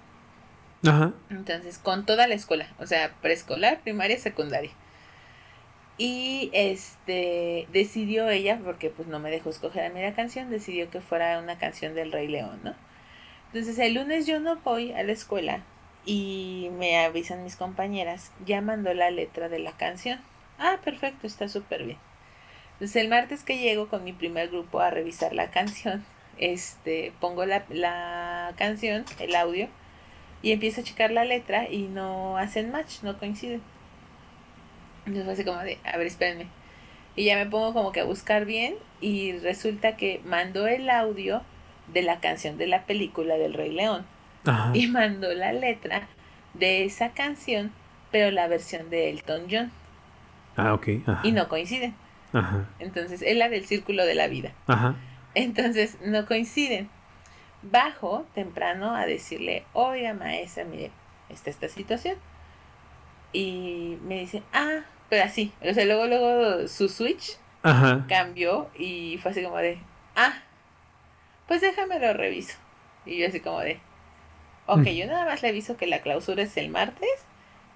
B: Ajá. Entonces, con toda la escuela, o sea, preescolar, primaria, secundaria. Y este decidió ella, porque pues no me dejó escoger a mí la canción, decidió que fuera una canción del Rey León, ¿no? Entonces el lunes yo no voy a la escuela y me avisan mis compañeras, ya mandó la letra de la canción. Ah, perfecto, está súper bien. Entonces el martes que llego con mi primer grupo a revisar la canción, este, pongo la, la canción, el audio, y empiezo a checar la letra y no hacen match, no coinciden. Entonces fue así como de, a ver, espérenme. Y ya me pongo como que a buscar bien y resulta que mandó el audio de la canción de la película del Rey León. Y mandó la letra de esa canción, pero la versión de Elton John.
A: Ah, ok.
B: Y no coinciden. Ajá. Entonces, es la del círculo de la vida. Ajá. Entonces, no coinciden. Bajo temprano a decirle, oiga maestra, mire, está esta situación. Y me dice, ah, pero así. O sea, luego, luego su switch Ajá. cambió y fue así como de, ah, pues déjame lo reviso. Y yo así como de, ok, mm. yo nada más le aviso que la clausura es el martes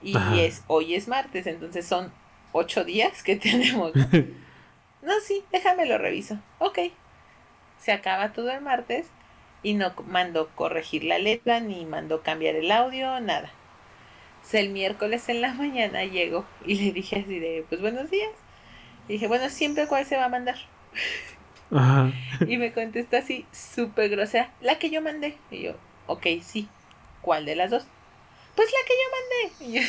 B: y es hoy es martes, entonces son ocho días que tenemos. ¿no? sí, déjame lo reviso. Ok. Se acaba todo el martes y no mando corregir la letra ni mando cambiar el audio, nada. O el miércoles en la mañana llego y le dije así de, pues buenos días. Y dije, bueno, siempre cuál se va a mandar. Ajá. Y me contesta así, súper grosera, la que yo mandé. Y yo, ok, sí. ¿Cuál de las dos? Pues la que yo mandé. Y yo,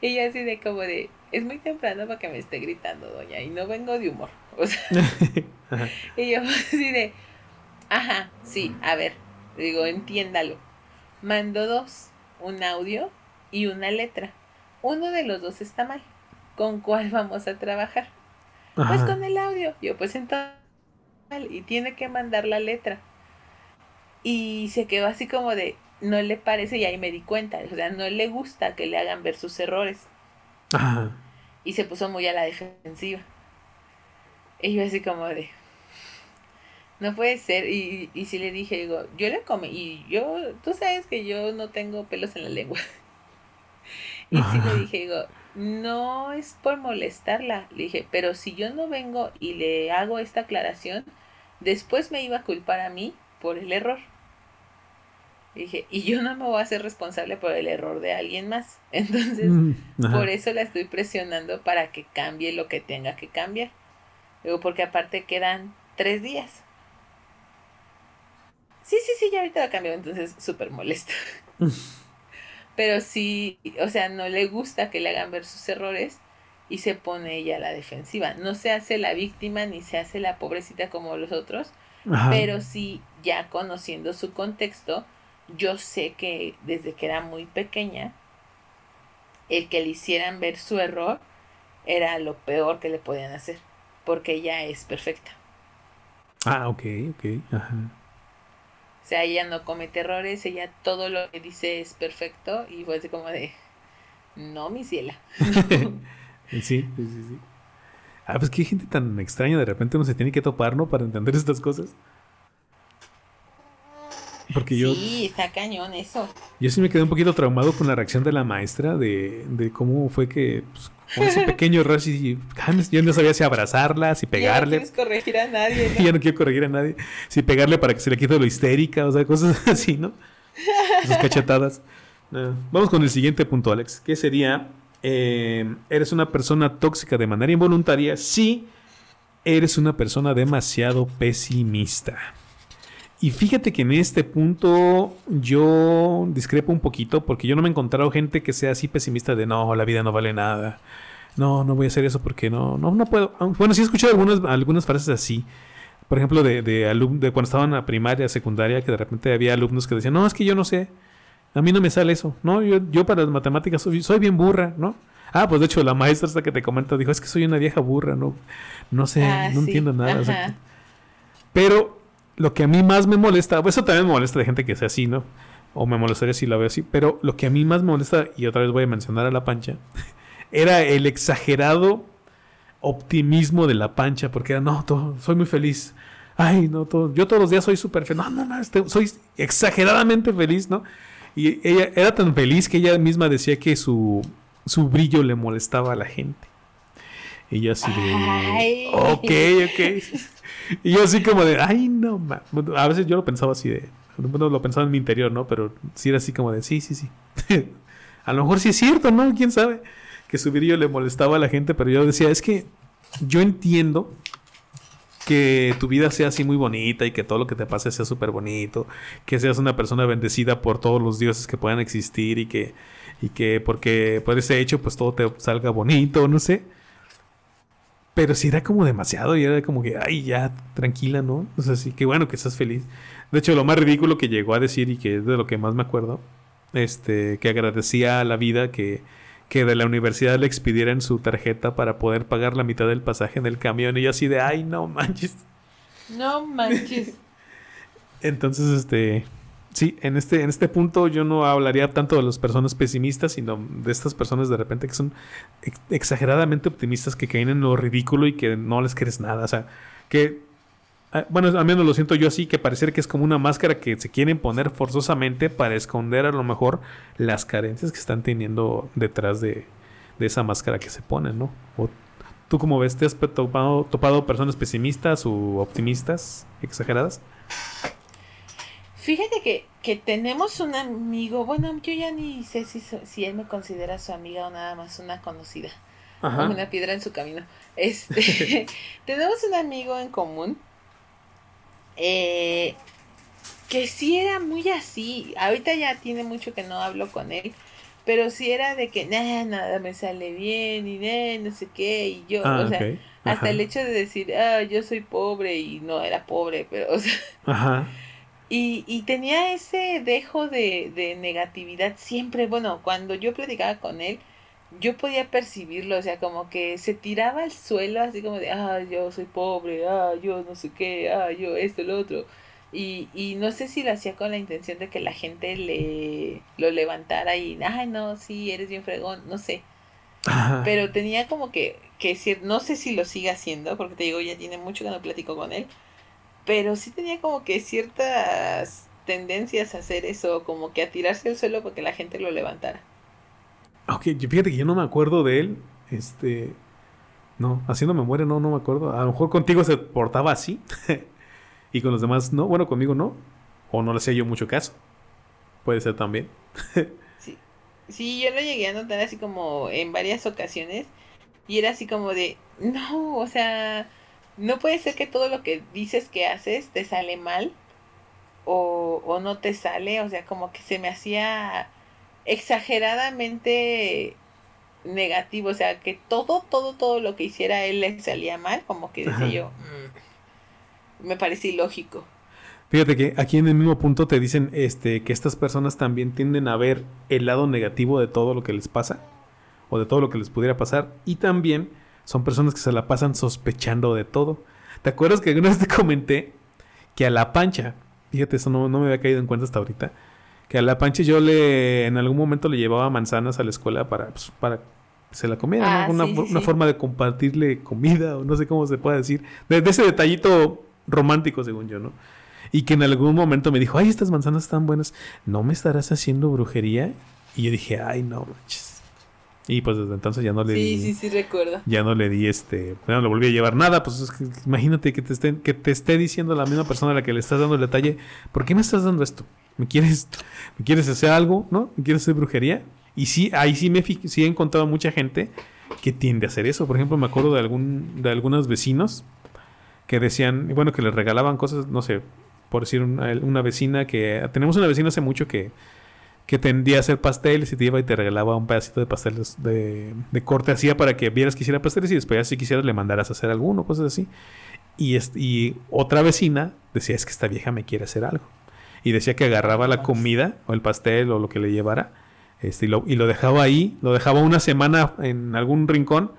B: y yo así de como de, es muy temprano para que me esté gritando, doña, y no vengo de humor. O sea, y yo así de, ajá, sí, a ver, digo, entiéndalo. Mando dos, un audio y una letra. Uno de los dos está mal. ¿Con cuál vamos a trabajar? Pues con el audio. Yo, pues entonces, y tiene que mandar la letra. Y se quedó así como de, no le parece, y ahí me di cuenta, o sea, no le gusta que le hagan ver sus errores. Ajá. Y se puso muy a la defensiva. Y yo así como de, no puede ser. Y, y si le dije, digo, yo le comí, y yo, tú sabes que yo no tengo pelos en la lengua. y si le dije, digo, no es por molestarla, le dije, pero si yo no vengo y le hago esta aclaración, después me iba a culpar a mí por el error. Dije, y yo no me voy a hacer responsable por el error de alguien más. Entonces, mm, por eso la estoy presionando para que cambie lo que tenga que cambiar. Digo, porque aparte quedan tres días. Sí, sí, sí, ya ahorita lo cambió, entonces súper molesto. pero sí, o sea, no le gusta que le hagan ver sus errores y se pone ella a la defensiva. No se hace la víctima ni se hace la pobrecita como los otros, pero sí, ya conociendo su contexto, yo sé que desde que era muy pequeña, el que le hicieran ver su error era lo peor que le podían hacer, porque ella es perfecta.
A: Ah, ok, ok, ajá.
B: O sea, ella no comete errores, ella todo lo que dice es perfecto y fue así como de, no, mi ciela.
A: sí, sí, sí. Ah, pues qué gente tan extraña, de repente uno se tiene que topar, ¿no? Para entender estas cosas.
B: Porque yo. Sí, está cañón eso.
A: Yo sí me quedé un poquito traumado con la reacción de la maestra, de, de cómo fue que, pues, con ese pequeño rush y yo no sabía si abrazarla, si pegarle.
B: Ya no quieres corregir a nadie,
A: ¿no? ya no quiero corregir a nadie. Si pegarle para que se le quite lo histérica, o sea, cosas así, ¿no? Esas cachetadas. Vamos con el siguiente punto, Alex. ¿Qué sería? Eh, ¿Eres una persona tóxica de manera involuntaria? Sí, eres una persona demasiado pesimista. Y fíjate que en este punto yo discrepo un poquito porque yo no me he encontrado gente que sea así pesimista de no, la vida no vale nada. No, no voy a hacer eso porque no, no, no puedo. Bueno, sí he escuchado algunas, algunas frases así. Por ejemplo, de, de, de cuando estaban en la primaria, secundaria, que de repente había alumnos que decían, no, es que yo no sé. A mí no me sale eso. No, yo, yo para las matemáticas soy, soy bien burra, ¿no? Ah, pues de hecho la maestra hasta que te comenta dijo, es que soy una vieja burra, no, no sé, ah, no entiendo nada. pero lo que a mí más me molesta, eso también me molesta de gente que sea así, ¿no? O me molestaría si la veo así, pero lo que a mí más me molesta, y otra vez voy a mencionar a la pancha, era el exagerado optimismo de la pancha, porque era, no, soy muy feliz. Ay, no, todo, yo todos los días soy súper feliz. No, no, no, este, soy exageradamente feliz, ¿no? Y ella era tan feliz que ella misma decía que su, su brillo le molestaba a la gente. Y yo así de, ok, ok. Y yo así como de, ay, no, a veces yo lo pensaba así de, bueno, lo pensaba en mi interior, ¿no? Pero sí era así como de, sí, sí, sí. a lo mejor sí es cierto, ¿no? ¿Quién sabe? Que su brillo le molestaba a la gente, pero yo decía, es que yo entiendo que tu vida sea así muy bonita y que todo lo que te pase sea súper bonito, que seas una persona bendecida por todos los dioses que puedan existir y que, y que porque por ese hecho pues todo te salga bonito, no sé. Pero si era como demasiado y era como que, ay, ya, tranquila, ¿no? O sea, sí, que bueno que estás feliz. De hecho, lo más ridículo que llegó a decir y que es de lo que más me acuerdo, este, que agradecía a la vida que, que de la universidad le expidieran su tarjeta para poder pagar la mitad del pasaje en el camión y yo así de, ay, no manches.
B: No manches.
A: Entonces, este, Sí, en este, en este punto yo no hablaría tanto de las personas pesimistas, sino de estas personas de repente que son exageradamente optimistas, que caen en lo ridículo y que no les crees nada. O sea, que, ah, bueno, al menos lo siento yo así, que parece que es como una máscara que se quieren poner forzosamente para esconder a lo mejor las carencias que están teniendo detrás de, esa máscara que se ponen, ¿no? O, ¿Tú como ves? ¿Te has topado, topado personas pesimistas o optimistas exageradas?
B: Fíjate que, que tenemos un amigo, bueno, yo ya ni sé si, si él me considera su amiga o nada más una conocida. una piedra en su camino. Este, tenemos un amigo en común eh, que sí era muy así. Ahorita ya tiene mucho que no hablo con él, pero si era de que nada, nada me sale bien y no sé qué, y yo, ah, o sea, hasta el hecho de decir, ah, yo soy pobre y no era pobre, pero, o sea, Ajá. Y, y tenía ese dejo de, de negatividad siempre, bueno, cuando yo platicaba con él, yo podía percibirlo, o sea, como que se tiraba al suelo así como de, ah, yo soy pobre, ah, yo no sé qué, ah, yo esto, lo otro. Y, y no sé si lo hacía con la intención de que la gente le lo levantara y, ay, no, sí, eres bien fregón, no sé. Pero tenía como que, que decir, no sé si lo sigue haciendo, porque te digo, ya tiene mucho que no platico con él, pero sí tenía como que ciertas tendencias a hacer eso, como que a tirarse al suelo para que la gente lo levantara.
A: Ok, fíjate que yo no me acuerdo de él. Este. No, haciendo memoria no, no me acuerdo. A lo mejor contigo se portaba así. y con los demás no. Bueno, conmigo no. O no le hacía yo mucho caso. Puede ser también.
B: sí. Sí, yo lo llegué a notar así como en varias ocasiones. Y era así como de. No, o sea. No puede ser que todo lo que dices que haces te sale mal. O, o no te sale. O sea, como que se me hacía exageradamente negativo, o sea, que todo, todo, todo lo que hiciera él le salía mal, como que decía yo, mm, me parece ilógico.
A: Fíjate que aquí en el mismo punto te dicen este, que estas personas también tienden a ver el lado negativo de todo lo que les pasa, o de todo lo que les pudiera pasar, y también son personas que se la pasan sospechando de todo. ¿Te acuerdas que alguna vez te comenté que a la pancha, fíjate, eso no, no me había caído en cuenta hasta ahorita, que a la Panche yo le en algún momento le llevaba manzanas a la escuela para, pues, para que se la comiera, ah, una, forma de compartirle comida o no sé cómo se puede decir, de, ese detallito romántico según yo, ¿no? Y que en algún momento me dijo, ay, estas manzanas están buenas, ¿no me estarás haciendo brujería? Y yo dije, ay, no manches. Y pues desde entonces ya no le
B: di. Sí, sí, sí, recuerdo.
A: Ya no le di este. Ya no le volví a llevar nada. Pues es que, imagínate que te, estén, que te esté diciendo la misma persona a la que le estás dando el detalle. ¿Por qué me estás dando esto? ¿Me quieres, ¿me quieres hacer algo? ¿No? ¿Me quieres hacer brujería? Y sí, ahí sí me sí he encontrado mucha gente que tiende a hacer eso. Por ejemplo, me acuerdo de algún, de algunos vecinos que decían, bueno, que les regalaban cosas, no sé, por decir una, vecina que. Tenemos una vecina hace mucho que, que tendía a hacer pasteles y te iba y te regalaba un pedacito de pasteles de, de corte hacía para que vieras que hiciera pasteles y después ya si quisieras le mandaras a hacer alguno, cosas así. Y, y otra vecina decía, es que esta vieja me quiere hacer algo y decía que agarraba la comida o el pastel o lo que le llevara este, y, lo, y lo dejaba ahí, lo dejaba una semana en algún rincón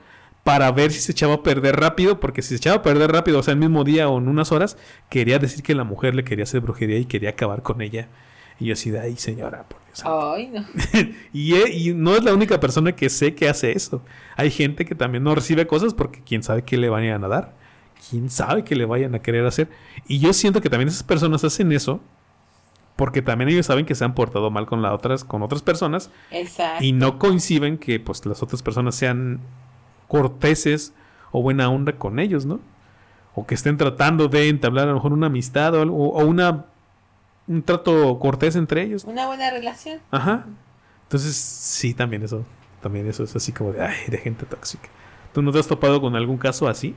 A: para ver si se echaba a perder rápido, porque si se echaba a perder rápido, o sea, el mismo día o en unas horas, quería decir que la mujer le quería hacer brujería y quería acabar con ella. Y yo así de ahí, señora, por Dios.
B: Ay, no.
A: y, y, no es la única persona que sé que hace eso. Hay gente que también no recibe cosas porque quién sabe qué le vayan a dar. Quién sabe qué le vayan a querer hacer. Y yo siento que también esas personas hacen eso porque también ellos saben que se han portado mal con, las otras, con otras personas.
B: Exacto.
A: Y no coinciden que pues las otras personas sean corteses o buena onda con ellos, ¿no? O que estén tratando de entablar a lo mejor una amistad o, o una un trato cortés entre ellos.
B: Una buena relación.
A: Ajá. Entonces, sí, también eso, también eso es así como de, ay, de gente tóxica. ¿Tú no te has topado con algún caso así?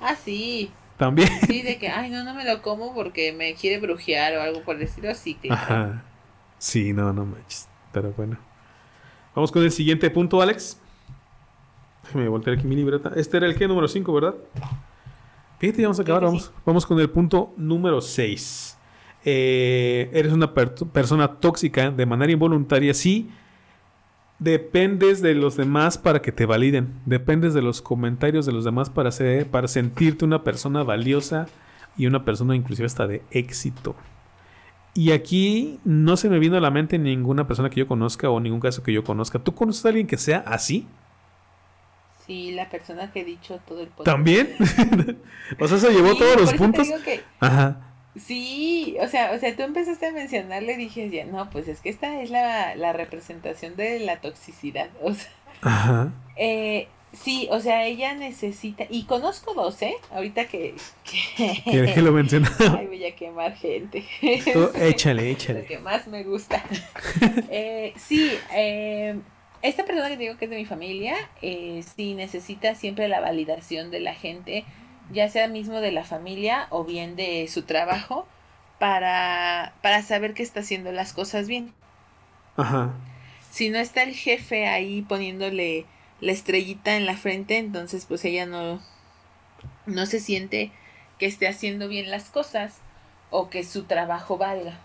B: Ah, sí.
A: También.
B: Sí, de que, ay, no, no me lo como porque me quiere brujear o algo por estilo así.
A: Ajá. Sí, no, no manches. Pero bueno. Vamos con el siguiente punto, Alex. Déjame voltear aquí mi libreta. Este era el que número 5, ¿verdad? Fíjate, vamos a acabar. Vamos, vamos con el punto número 6. Eh, eres una persona tóxica de manera involuntaria, sí dependes de los demás para que te validen, dependes de los comentarios de los demás para, ser, para sentirte una persona valiosa y una persona inclusive hasta de éxito. Y aquí no se me vino a la mente ninguna persona que yo conozca o ningún caso que yo conozca. ¿Tú conoces a alguien que sea así?
B: Sí, la persona que he dicho todo el podcast.
A: ¿También? o sea, se llevó todos los puntos. Ajá.
B: Sí, o sea, o sea, tú empezaste a mencionarle y dije, ya, no, pues es que esta es la, la representación de la toxicidad. O sea, Ajá. Eh, sí, o sea, ella necesita, y conozco dos, ¿eh? Ahorita que...
A: Que, que lo mencionar.
B: Ay, voy a quemar gente.
A: échale, échale.
B: Lo que más me gusta. eh, sí, eh, esta persona que digo que es de mi familia, eh, sí necesita siempre la validación de la gente ya sea mismo de la familia o bien de su trabajo, para, para saber que está haciendo las cosas bien.
A: Ajá.
B: si no está el jefe ahí poniéndole la estrellita en la frente, entonces pues ella no, no se siente que esté haciendo bien las cosas o que su trabajo valga.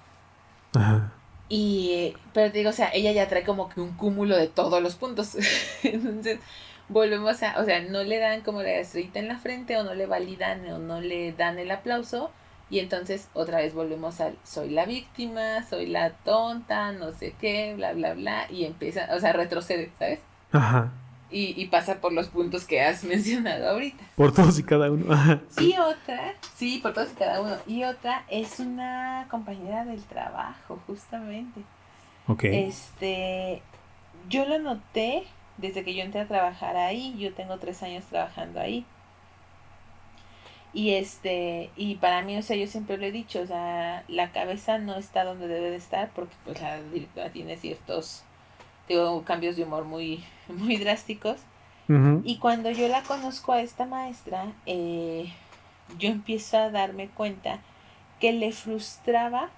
B: Ajá. Y, pero te digo, o sea, ella ya trae como que un cúmulo de todos los puntos. entonces, volvemos a, o sea, no le dan como la estrellita en la frente o no le validan o no le dan el aplauso y entonces otra vez volvemos al soy la víctima, soy la tonta, no sé qué, bla, bla, bla, y empieza, o sea, retrocede, ¿sabes? Ajá. Y, y pasa por los puntos que has mencionado ahorita.
A: Por todos y cada uno.
B: Y otra, sí, por todos y cada uno. Y otra es una compañera del trabajo, justamente. Ok. Este, yo lo noté desde que yo entré a trabajar ahí, yo tengo tres años trabajando ahí. Y este, y para mí, o sea, yo siempre lo he dicho, o sea, la cabeza no está donde debe de estar porque pues la directora tiene ciertos, digo, cambios de humor muy, muy drásticos. Y cuando yo la conozco a esta maestra, eh, yo empiezo a darme cuenta que le frustraba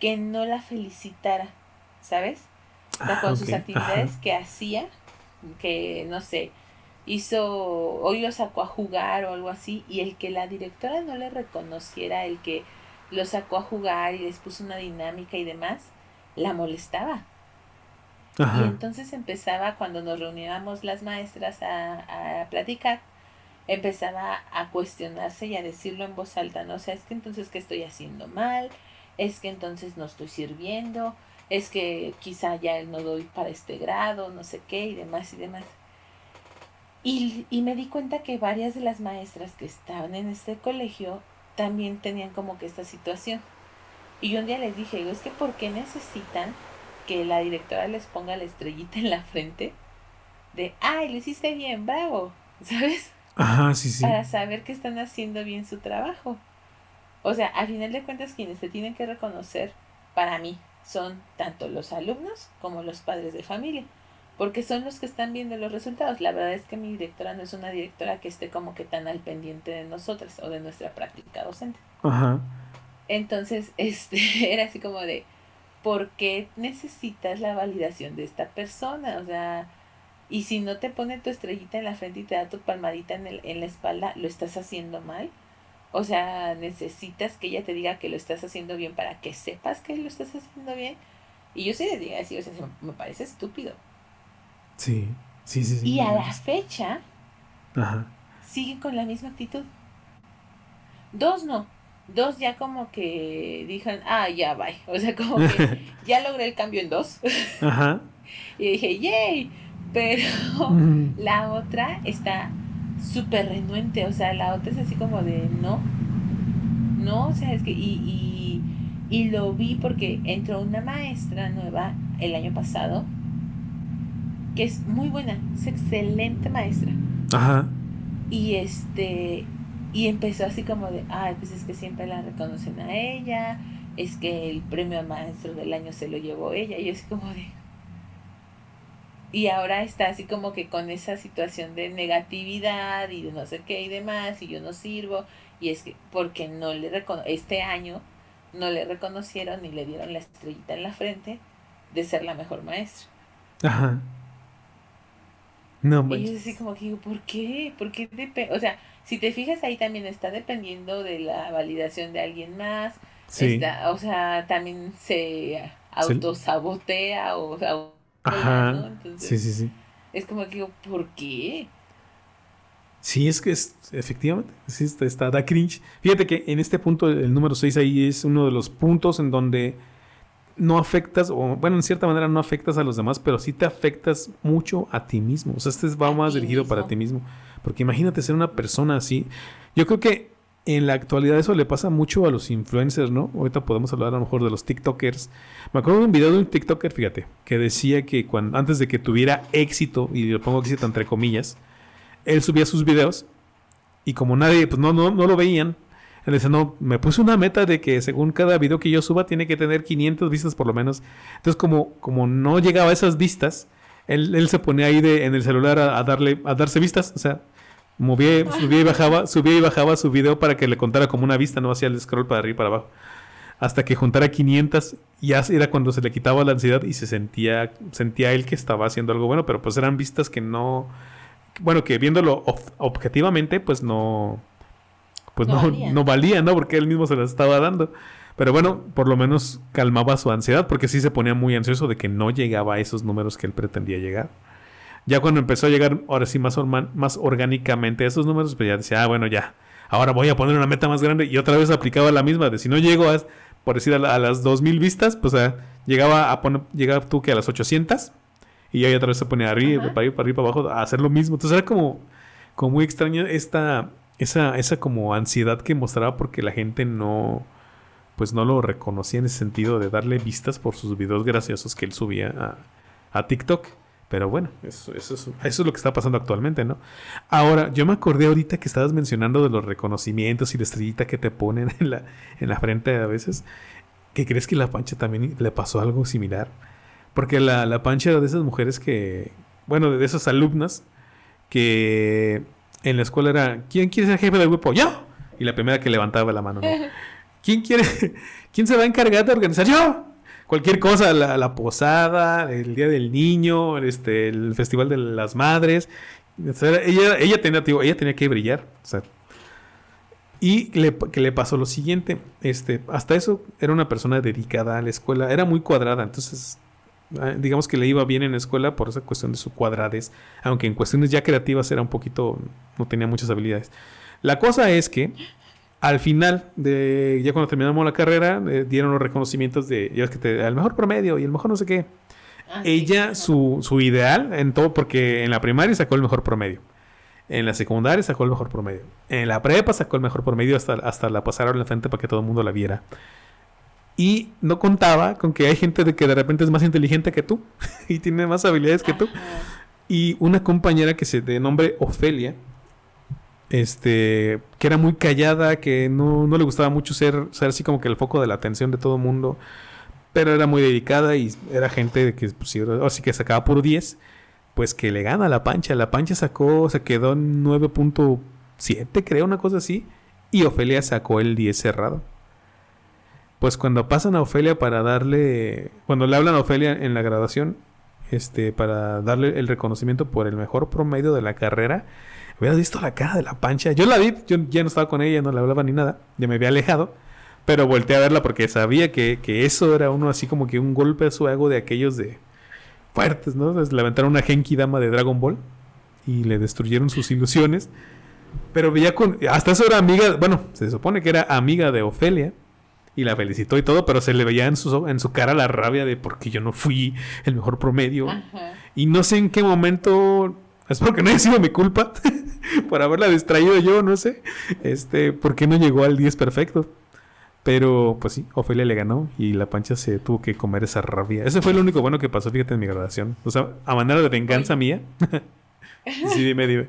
B: que no la felicitara, ¿sabes? O sea, con ah, sus actividades que hacía, que no sé, hizo, hoy lo sacó a jugar o algo así, y el que la directora no le reconociera, el que lo sacó a jugar y les puso una dinámica y demás, la molestaba. Y entonces empezaba, cuando nos reuníamos las maestras a, platicar, empezaba a cuestionarse y a decirlo en voz alta, ¿no? O sea, es que entonces, ¿qué estoy haciendo mal? Es que entonces no estoy sirviendo, es que quizá ya no doy para este grado, no sé qué, y demás y demás. Y, y me di cuenta que varias de las maestras que estaban en este colegio también tenían como que esta situación. Y yo un día les dije, es que ¿por qué necesitan que la directora les ponga la estrellita en la frente? De, ay, lo hiciste bien, bravo, ¿sabes? Ajá, sí, sí. Para saber que están haciendo bien su trabajo. O sea, al final de cuentas, quienes se tienen que reconocer, para mí, son tanto los alumnos como los padres de familia porque son los que están viendo los resultados. La verdad es que mi directora no es una directora que esté como que tan al pendiente de nosotras o de nuestra práctica docente. Ajá. Entonces, este, era así como de, ¿por qué necesitas la validación de esta persona? O sea, y si no te pone tu estrellita en la frente y te da tu palmadita en, el, en la espalda, ¿lo estás haciendo mal? O sea, necesitas que ella te diga que lo estás haciendo bien para que sepas que lo estás haciendo bien. Y yo sí les digo así, o sea, me parece estúpido.
A: Sí, sí, sí.
B: y a la fecha, Ajá. siguen con la misma actitud. Dos no. Dos ya como que dijeron, ah, ya, bye. O sea, como que ya logré el cambio en dos. Ajá. y dije, yay. Pero la otra está súper renuente. O sea, la otra es así como de, no. No, o sea, es que, y, y, y lo vi porque entró una maestra nueva el año pasado que es muy buena, es excelente maestra. Ajá. Y este, y empezó así como de, ay, pues es que siempre la reconocen a ella, es que el premio maestro del año se lo llevó ella, y yo así como de... Y ahora está así como que con esa situación de negatividad y de no sé qué y demás, y yo no sirvo, y es que porque no le recono este año no le reconocieron ni le dieron la estrellita en la frente de ser la mejor maestra. Ajá. No, Y es así como que digo, ¿por qué? ¿Por qué O sea, si te fijas ahí también está dependiendo de la validación de alguien más. Sí. o sea, también se autosabotea o sea, Ajá. sí, sí, sí. Es como que digo, ¿por qué?
A: Sí, es que es, efectivamente, sí, está, está, da cringe. Fíjate que en este punto, el número 6 ahí es uno de los puntos en donde no afectas, o bueno, en cierta manera no afectas a los demás, pero sí te afectas mucho a ti mismo. O sea, este va más dirigido para ti mismo. Porque imagínate ser una persona así. Yo creo que en la actualidad eso le pasa mucho a los influencers, ¿no? Ahorita podemos hablar a lo mejor de los TikTokers. Me acuerdo de un video de un TikToker, fíjate, que decía que cuando, antes de que tuviera éxito, y lo pongo éxito entre comillas, él subía sus videos y como nadie, pues no, no, no lo veían, él dice, no, me puse una meta de que según cada video que yo suba tiene que tener 500 vistas por lo menos. Entonces, como, como no llegaba a esas vistas, él, se ponía ahí de, en el celular a, darle, a darse vistas. O sea, movía, subía y bajaba, subía y bajaba su video para que le contara como una vista, no hacía el scroll para arriba y para abajo. hasta que juntara 500 ya era cuando se le quitaba la ansiedad y se sentía sentía él que estaba haciendo algo bueno, pero pues eran vistas que no bueno, que viéndolo objetivamente pues no pues no, no, valía. no Porque él mismo se las estaba dando. Pero bueno, por lo menos calmaba su ansiedad porque sí se ponía muy ansioso de que no llegaba a esos números que él pretendía llegar. Ya cuando empezó a llegar, ahora sí, más, más orgánicamente a esos números, pues ya decía, ah, bueno, ya, ahora voy a poner una meta más grande y otra vez aplicaba la misma, de si no llego a, por decir, a, las las 2000 vistas, pues llegaba a poner, llegaba tú que a las 800 y ya otra vez se ponía arriba, para arriba, para arriba, para abajo, a hacer lo mismo. Entonces era como, como muy extraña esta, esa, esa como ansiedad que mostraba porque la gente no, pues no lo reconocía en ese sentido de darle vistas por sus videos graciosos que él subía a, a TikTok. Pero bueno, eso, eso, eso, es lo que está pasando actualmente, ¿no? Ahora, yo me acordé ahorita que estabas mencionando de los reconocimientos y la estrellita que te ponen en la, en la frente a veces. ¿Que crees que la pancha también le pasó algo similar? Porque la, la pancha era de esas mujeres que, bueno, de esas alumnas que en la escuela era, ¿quién quiere ser jefe del grupo? ¡Yo! Y la primera que levantaba la mano, ¿no? ¿Quién quiere, quién se va a encargar de organizar? ¡Yo! Cualquier cosa, la, posada, el Día del Niño, este, el Festival de las Madres. ella, ella, tenía, ella tenía que brillar. y que le pasó lo siguiente, este, hasta eso era una persona dedicada a la escuela, era muy cuadrada, entonces ah, digamos que le iba bien en la escuela por esa cuestión de su cuadradez, aunque en cuestiones ya creativas era un poquito, no tenía muchas habilidades. La cosa es que al final de ya cuando terminamos la carrera eh, dieron los reconocimientos de ya que te, el mejor promedio y el mejor no sé qué. Ah, ella su, su ideal en todo porque en la primaria sacó el mejor promedio. En la secundaria sacó el mejor promedio. En la prepa sacó el mejor promedio hasta, hasta la pasaron la frente para que todo el mundo la viera. Y no contaba con que hay gente de que de repente es más inteligente que tú y tiene más habilidades que tú. Y una compañera que se de nombre Ofelia este, que era muy callada, que no, no le gustaba mucho ser, ser así como que el foco de la atención de todo el mundo, pero era muy dedicada y era gente que, pues, que sacaba por 10, pues que le gana la pancha. La pancha sacó, se quedó en 9.7, creo, una cosa así, y Ofelia sacó el 10 cerrado. Pues cuando pasan a Ofelia para darle, cuando le hablan a Ofelia en la graduación, este, para darle el reconocimiento por el mejor promedio de la carrera, Hubieras visto la cara de la pancha. Yo la vi, yo ya no estaba con ella, no le hablaba ni nada. Ya me había alejado. Pero volteé a verla porque sabía que, eso era uno así como que un golpe a su ego de aquellos de fuertes, ¿no? Entonces, levantaron una Genki Dama de Dragon Ball y le destruyeron sus ilusiones. Pero veía con. Hasta eso era amiga. Bueno, se supone que era amiga de Ofelia. Y la felicitó y todo, pero se le veía en su, en su cara la rabia de porque yo no fui el mejor promedio. Y no sé en qué momento Espero que no haya sido mi culpa por haberla distraído yo, no sé. Este, ¿por qué no llegó al 10 perfecto? Pero, pues sí, Ofelia le ganó y la pancha se tuvo que comer esa rabia. Ese fue lo único bueno que pasó, fíjate, en mi graduación. O sea, a manera de venganza mía. sí, dime, dime.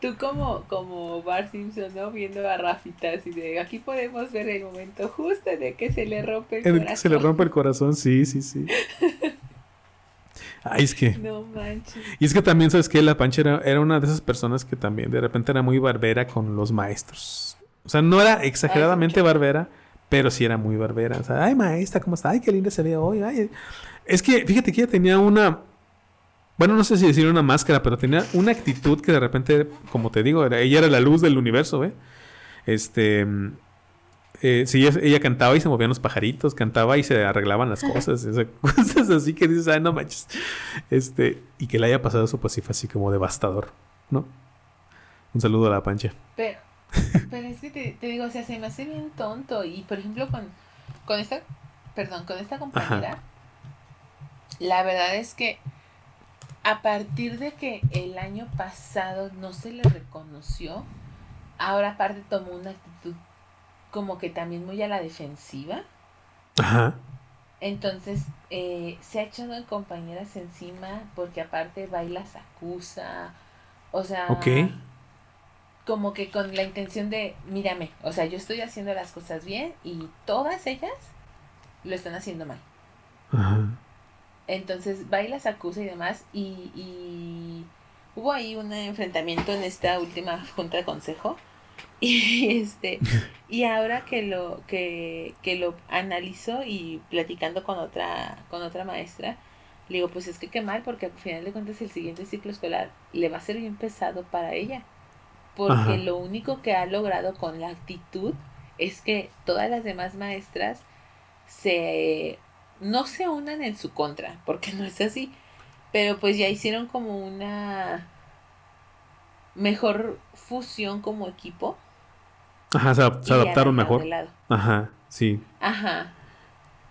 B: Tú como, como Bart Simpson, ¿no? Viendo a Rafita así de... Aquí podemos ver el momento justo de que se le rompe el corazón. Que
A: se le rompe el corazón, sí, sí, sí. Ay, es que.
B: No manches.
A: Y es que también, ¿sabes que La Pancha era, una de esas personas que también de repente era muy barbera con los maestros. O sea, no era exageradamente barbera, pero sí era muy barbera. O sea, ay, maestra, ¿cómo está? Ay, qué linda se ve hoy. Ay. Es que, fíjate que ella tenía una. Bueno, no sé si decir una máscara, pero tenía una actitud que de repente, como te digo, ella era la luz del universo, ¿eh? Este eh, sí, ella, cantaba y se movían los pajaritos, cantaba y se arreglaban las cosas, cosas así que dices, ay, no manches. Este, y que le haya pasado eso, pues sí fue así como devastador, ¿no? Un saludo a la pancha.
B: Pero, pero es que te, digo, o sea, se me hace bien tonto. Y por ejemplo, con, con esta, perdón, con esta compañera, la verdad es que a partir de que el año pasado no se le reconoció, ahora aparte tomó una actitud como que también muy a la defensiva. Ajá. Entonces eh, se ha echado en compañeras encima porque aparte bailas acusa. O sea, como que con la intención de, mírame, o sea, yo estoy haciendo las cosas bien y todas ellas lo están haciendo mal. Ajá. Entonces bailas acusa y demás y, y hubo ahí un enfrentamiento en esta última junta de consejo Y este, y ahora que lo, que, que lo analizo y platicando con otra, con otra maestra, le digo, pues es que qué mal, porque al final de cuentas el siguiente ciclo escolar le va a ser bien pesado para ella. Porque lo único que ha logrado con la actitud es que todas las demás maestras se no se unan en su contra, porque no es así, pero pues ya hicieron como una mejor fusión como equipo.
A: Ajá, se, adaptaron mejor. Ajá, sí.
B: Ajá.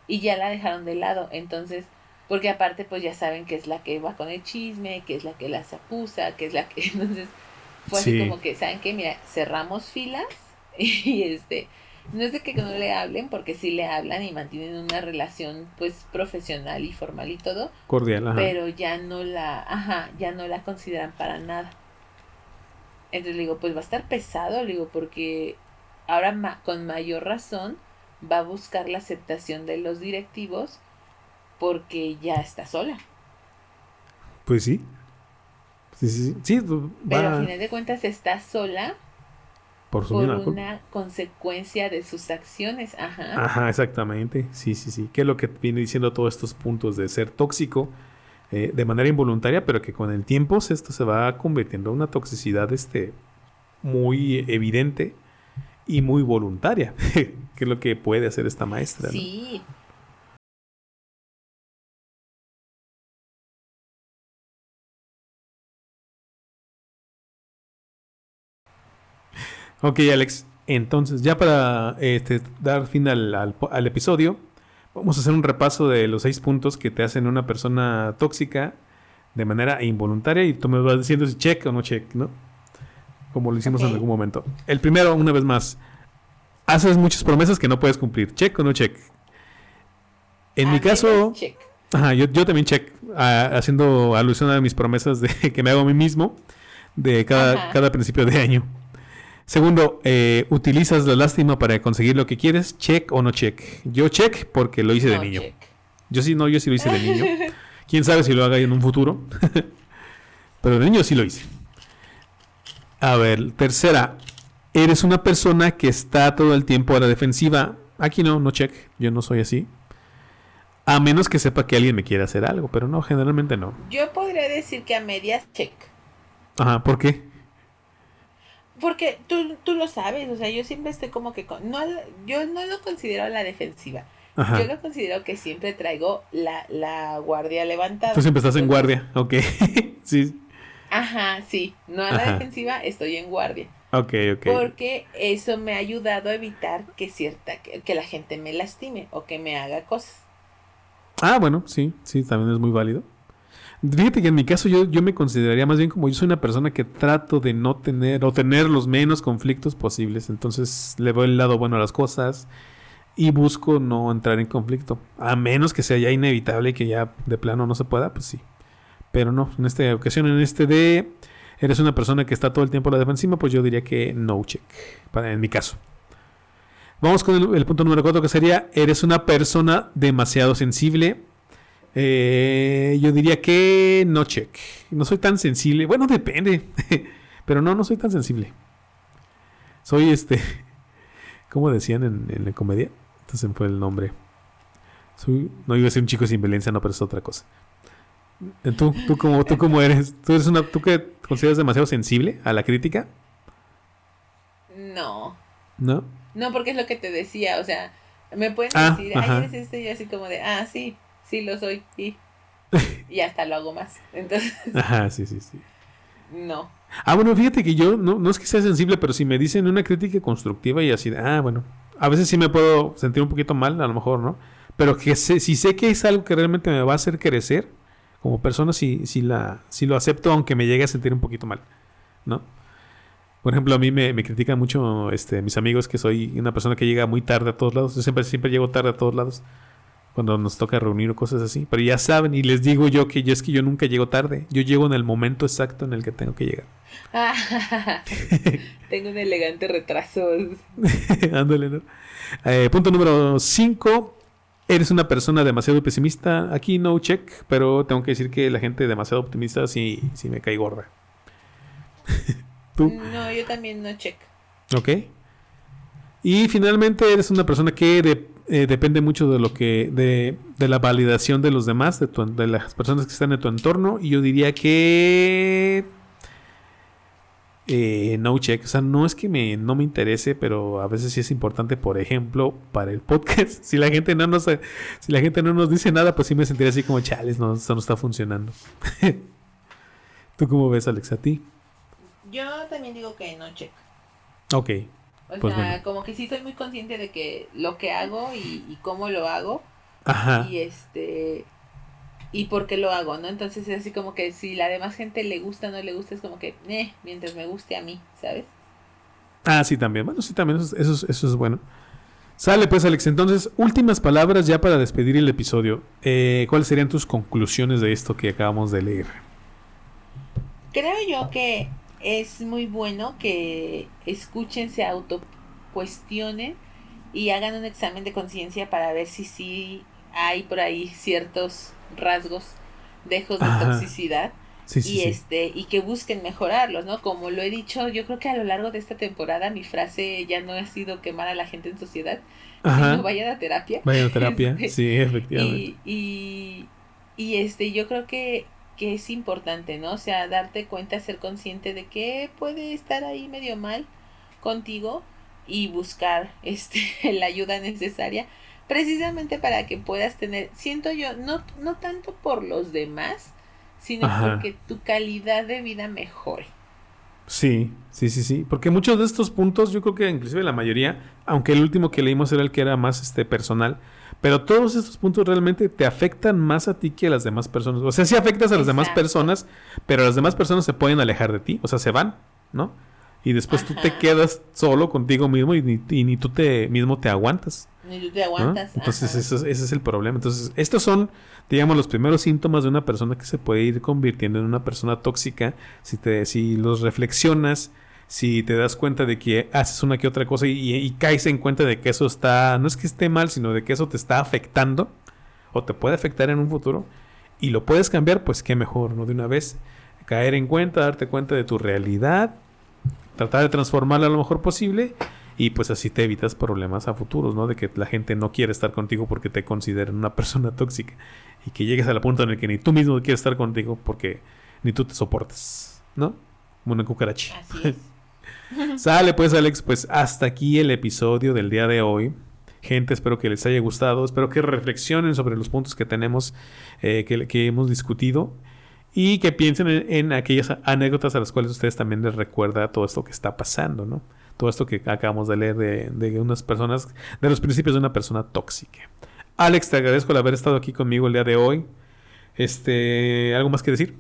B: Y ya la dejaron de lado, entonces, porque aparte pues ya saben que es la que va con el chisme, que es la que las acusa, que es la que entonces fue así como que, ¿saben qué? Mira, cerramos filas y este no es de que no le hablen, porque sí le hablan y mantienen una relación pues profesional y formal y todo.
A: Cordial, ajá.
B: Pero ya no la, ajá, ya no la consideran para nada. Entonces le digo, pues va a estar pesado, le digo, porque ahora con mayor razón va a buscar la aceptación de los directivos porque ya está sola.
A: Pues sí. Sí, sí, sí.
B: Pero al final de cuentas está sola por, una consecuencia de sus acciones. Ajá.
A: Ajá, exactamente. Sí, sí, sí. ¿Qué es lo que viene diciendo todos estos puntos de ser tóxico eh, de manera involuntaria, pero que con el tiempo esto se va convirtiendo en una toxicidad este, muy evidente y muy voluntaria, que es lo que puede hacer esta maestra.
B: Sí.
A: Ok, Alex. Entonces, ya para este, dar fin al, episodio, vamos a hacer un repaso de los seis puntos que te hacen una persona tóxica de manera involuntaria y tú me vas diciendo si check o no check, ¿no? Como lo hicimos en algún momento. El primero, una vez más, haces muchas promesas que no puedes cumplir. ¿Check o no check? En mi caso, check. Ajá, yo, también check, haciendo alusión a mis promesas de que me hago a mí mismo de cada, cada principio de año. Segundo, eh, ¿utilizas la lástima para conseguir lo que quieres? ¿Check o no check? Yo check porque lo hice de niño. Yo sí, no, yo sí lo hice de niño. Quién sabe si lo haga en un futuro. Pero de niño sí lo hice. A ver, tercera. Eres una persona que está todo el tiempo a la defensiva. Aquí no, no check. Yo no soy así. A menos que sepa que alguien me quiere hacer algo, pero no, generalmente no.
B: Yo podría decir que a medias check.
A: Ajá, ¿por qué?
B: Porque tú, tú lo sabes, o sea, yo siempre estoy como que... no, yo no lo considero la defensiva. Yo lo considero que siempre traigo la, la guardia levantada.
A: Tú siempre estás en guardia, ok. sí.
B: Ajá, sí. No a la defensiva, estoy en guardia.
A: Ok, ok.
B: Porque eso me ha ayudado a evitar que cierta, que, que, la gente me lastime o que me haga cosas.
A: Ah, bueno, sí, sí, también es muy válido. Fíjate que en mi caso yo, yo me consideraría más bien como yo soy una persona que trato de no tener o tener los menos conflictos posibles. Entonces le doy el lado bueno a las cosas y busco no entrar en conflicto. A menos que sea ya inevitable y que ya de plano no se pueda, pues sí. Pero no, en esta ocasión, en este de eres una persona que está todo el tiempo a la defensiva, pues yo diría que no check, para, en mi caso. Vamos con el, punto número 4 que sería, eres una persona demasiado sensible eh, yo diría que no check. No soy tan sensible. Bueno, depende. Pero no, no soy tan sensible. Soy este. ¿Cómo decían en, la comedia? Entonces fue el nombre. No iba a ser un chico sin violencia, no, pero es otra cosa. Eh, ¿Tú, tú, cómo, tú cómo eres? ¿Tú eres una, tú que consideras demasiado sensible a la crítica?
B: No.
A: ¿No?
B: No, porque es lo que te decía, o sea, me pueden ah, decir, ay, eres este, y así como de, ah, sí, sí lo soy y, y hasta lo hago más. Entonces.
A: Ajá, sí, sí, sí.
B: No.
A: Ah, bueno, fíjate que yo no, no es que sea sensible, pero si me dicen una crítica constructiva y así, ah, bueno, a veces sí me puedo sentir un poquito mal, a lo mejor, ¿no? Pero que sé, si sé que es algo que realmente me va a hacer crecer como persona, sí, sí, la, sí lo acepto, aunque me llegue a sentir un poquito mal, ¿no? Por ejemplo, a mí me, me critican mucho este, mis amigos que soy una persona que llega muy tarde a todos lados. Yo siempre, siempre llego tarde a todos lados cuando nos toca reunir o cosas así. Pero ya saben, y les digo yo que yo es que yo nunca llego tarde. Yo llego en el momento exacto en el que tengo que llegar.
B: tengo un elegante retraso.
A: Ándale, ¿no? Eh, punto número 5. Eres una persona demasiado pesimista. Aquí no check, pero tengo que decir que la gente demasiado optimista sí, sí me cae gorda.
B: ¿Tú? No, yo también no check.
A: Ok. Y finalmente eres una persona que eh, depende mucho de lo que. De, de, la validación de los demás, de, de las personas que están en tu entorno. Y yo diría que eh, no check. O sea, no es que me, no me interese, pero a veces sí es importante, por ejemplo, para el podcast. Si la gente no nos, si la gente no nos dice nada, pues sí me sentiría así como chales, no, esto no está funcionando. ¿Tú cómo ves, Alex, a ti?
B: Yo también digo que no check.
A: Ok.
B: O pues sea, como que sí soy muy consciente de que lo que hago y, y cómo lo hago. Ajá. Y este y por qué lo hago, ¿no? Entonces es así como que si la demás gente le gusta o no le gusta, es como que, eh, mientras me guste a mí, ¿sabes?
A: Ah, sí, también. Bueno, sí, también eso, eso, eso es bueno. Sale pues, Alex. Entonces, últimas palabras ya para despedir el episodio. Eh, ¿Cuáles serían tus conclusiones de esto que acabamos de leer?
B: Creo yo que es muy bueno que escuchen, se autocuestionen y hagan un examen de conciencia para ver si sí hay por ahí ciertos rasgos, dejos de toxicidad. y este y que busquen mejorarlos, ¿no? Como lo he dicho, yo creo que a lo largo de esta temporada mi frase ya no ha sido quemar a la gente en sociedad, sino vayan a terapia.
A: Vayan a terapia, este, sí, efectivamente.
B: Y, y, este, yo creo que, que es importante, ¿no? O sea, darte cuenta, ser consciente de que puede estar ahí medio mal contigo y buscar este la ayuda necesaria precisamente para que puedas tener, siento yo, no, no tanto por los demás, sino porque tu calidad de vida mejore.
A: Sí, sí, sí, sí. Porque muchos de estos puntos, yo creo que inclusive la mayoría, aunque el último que leímos era el que era más este personal, pero todos estos puntos realmente te afectan más a ti que a las demás personas. O sea, sí afectas a las demás personas, pero las demás personas se pueden alejar de ti, o sea, se van, ¿no? Y después tú te quedas solo contigo mismo y ni, y ni tú te mismo te aguantas.
B: Ni tú te aguantas.
A: Entonces ese es el problema. Entonces estos son, digamos, los primeros síntomas de una persona que se puede ir convirtiendo en una persona tóxica. Si, te, si los reflexionas, si te das cuenta de que haces una que otra cosa y, y, caes en cuenta de que eso está, no es que esté mal, sino de que eso te está afectando o te puede afectar en un futuro y lo puedes cambiar, pues qué mejor, ¿no? De una vez caer en cuenta, darte cuenta de tu realidad tratar de transformarla lo mejor posible y pues así te evitas problemas a futuros, ¿no? De que la gente no quiere estar contigo porque te consideran una persona tóxica y que llegues al punto en el que ni tú mismo quieres estar contigo porque ni tú te soportas, ¿no? Como una cucaracha. Así Sale pues Alex, pues hasta aquí el episodio del día de hoy. Gente, espero que les haya gustado, espero que reflexionen sobre los puntos que tenemos, eh, que, que hemos discutido y que piensen en, aquellas anécdotas a las cuales ustedes también les recuerda todo esto que está pasando, ¿no? Todo esto que acabamos de leer de, de unas personas, de los principios de una persona tóxica. Alex, te agradezco el haber estado aquí conmigo el día de hoy. Este, ¿algo más que decir?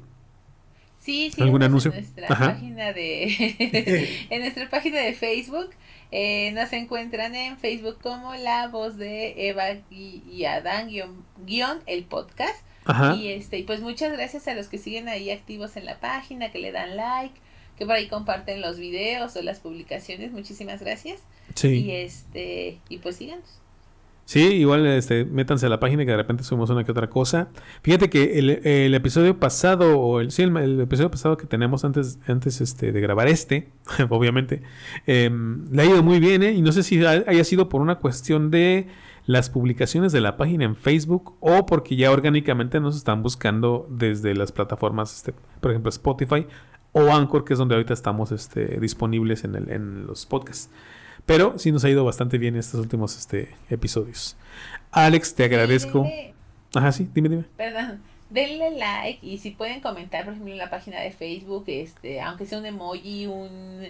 B: Sí, sí. ¿Algún anuncio? En nuestra página de en nuestra página de Facebook eh, nos encuentran en Facebook como La Voz de Eva y, Adán guion el podcast. Y este, pues muchas gracias a los que siguen ahí activos en la página, que le dan like, que por ahí comparten los videos o las publicaciones. Muchísimas gracias. Sí. Y este, y pues síganos.
A: Sí, igual este, métanse a la página que de repente subimos una que otra cosa. Fíjate que el, episodio pasado, o el, sí, el, episodio pasado que tenemos antes, antes este, de grabar este, obviamente, em, le ha ido muy bien, ¿eh? Y no sé si haya sido por una cuestión de las publicaciones de la página en Facebook o porque ya orgánicamente nos están buscando desde las plataformas, este, por ejemplo Spotify o Anchor, que es donde ahorita estamos este, disponibles en, el, en los podcasts. Pero sí nos ha ido bastante bien estos últimos este, episodios. Alex, te agradezco. Ajá, sí, dime, dime.
B: Perdón. Denle like y si pueden comentar, por ejemplo, en la página de Facebook, este, aunque sea un emoji, un,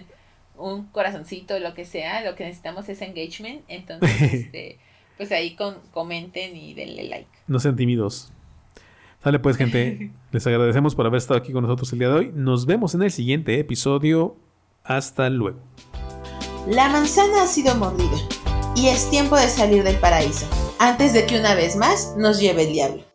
B: un corazoncito, lo que sea, lo que necesitamos es engagement. Entonces, este pues ahí con, comenten y denle like.
A: No sean tímidos. Sale pues gente, les agradecemos por haber estado aquí con nosotros el día de hoy. Nos vemos en el siguiente episodio. Hasta luego.
B: La manzana ha sido mordida y es tiempo de salir del paraíso, antes de que una vez más nos lleve el diablo.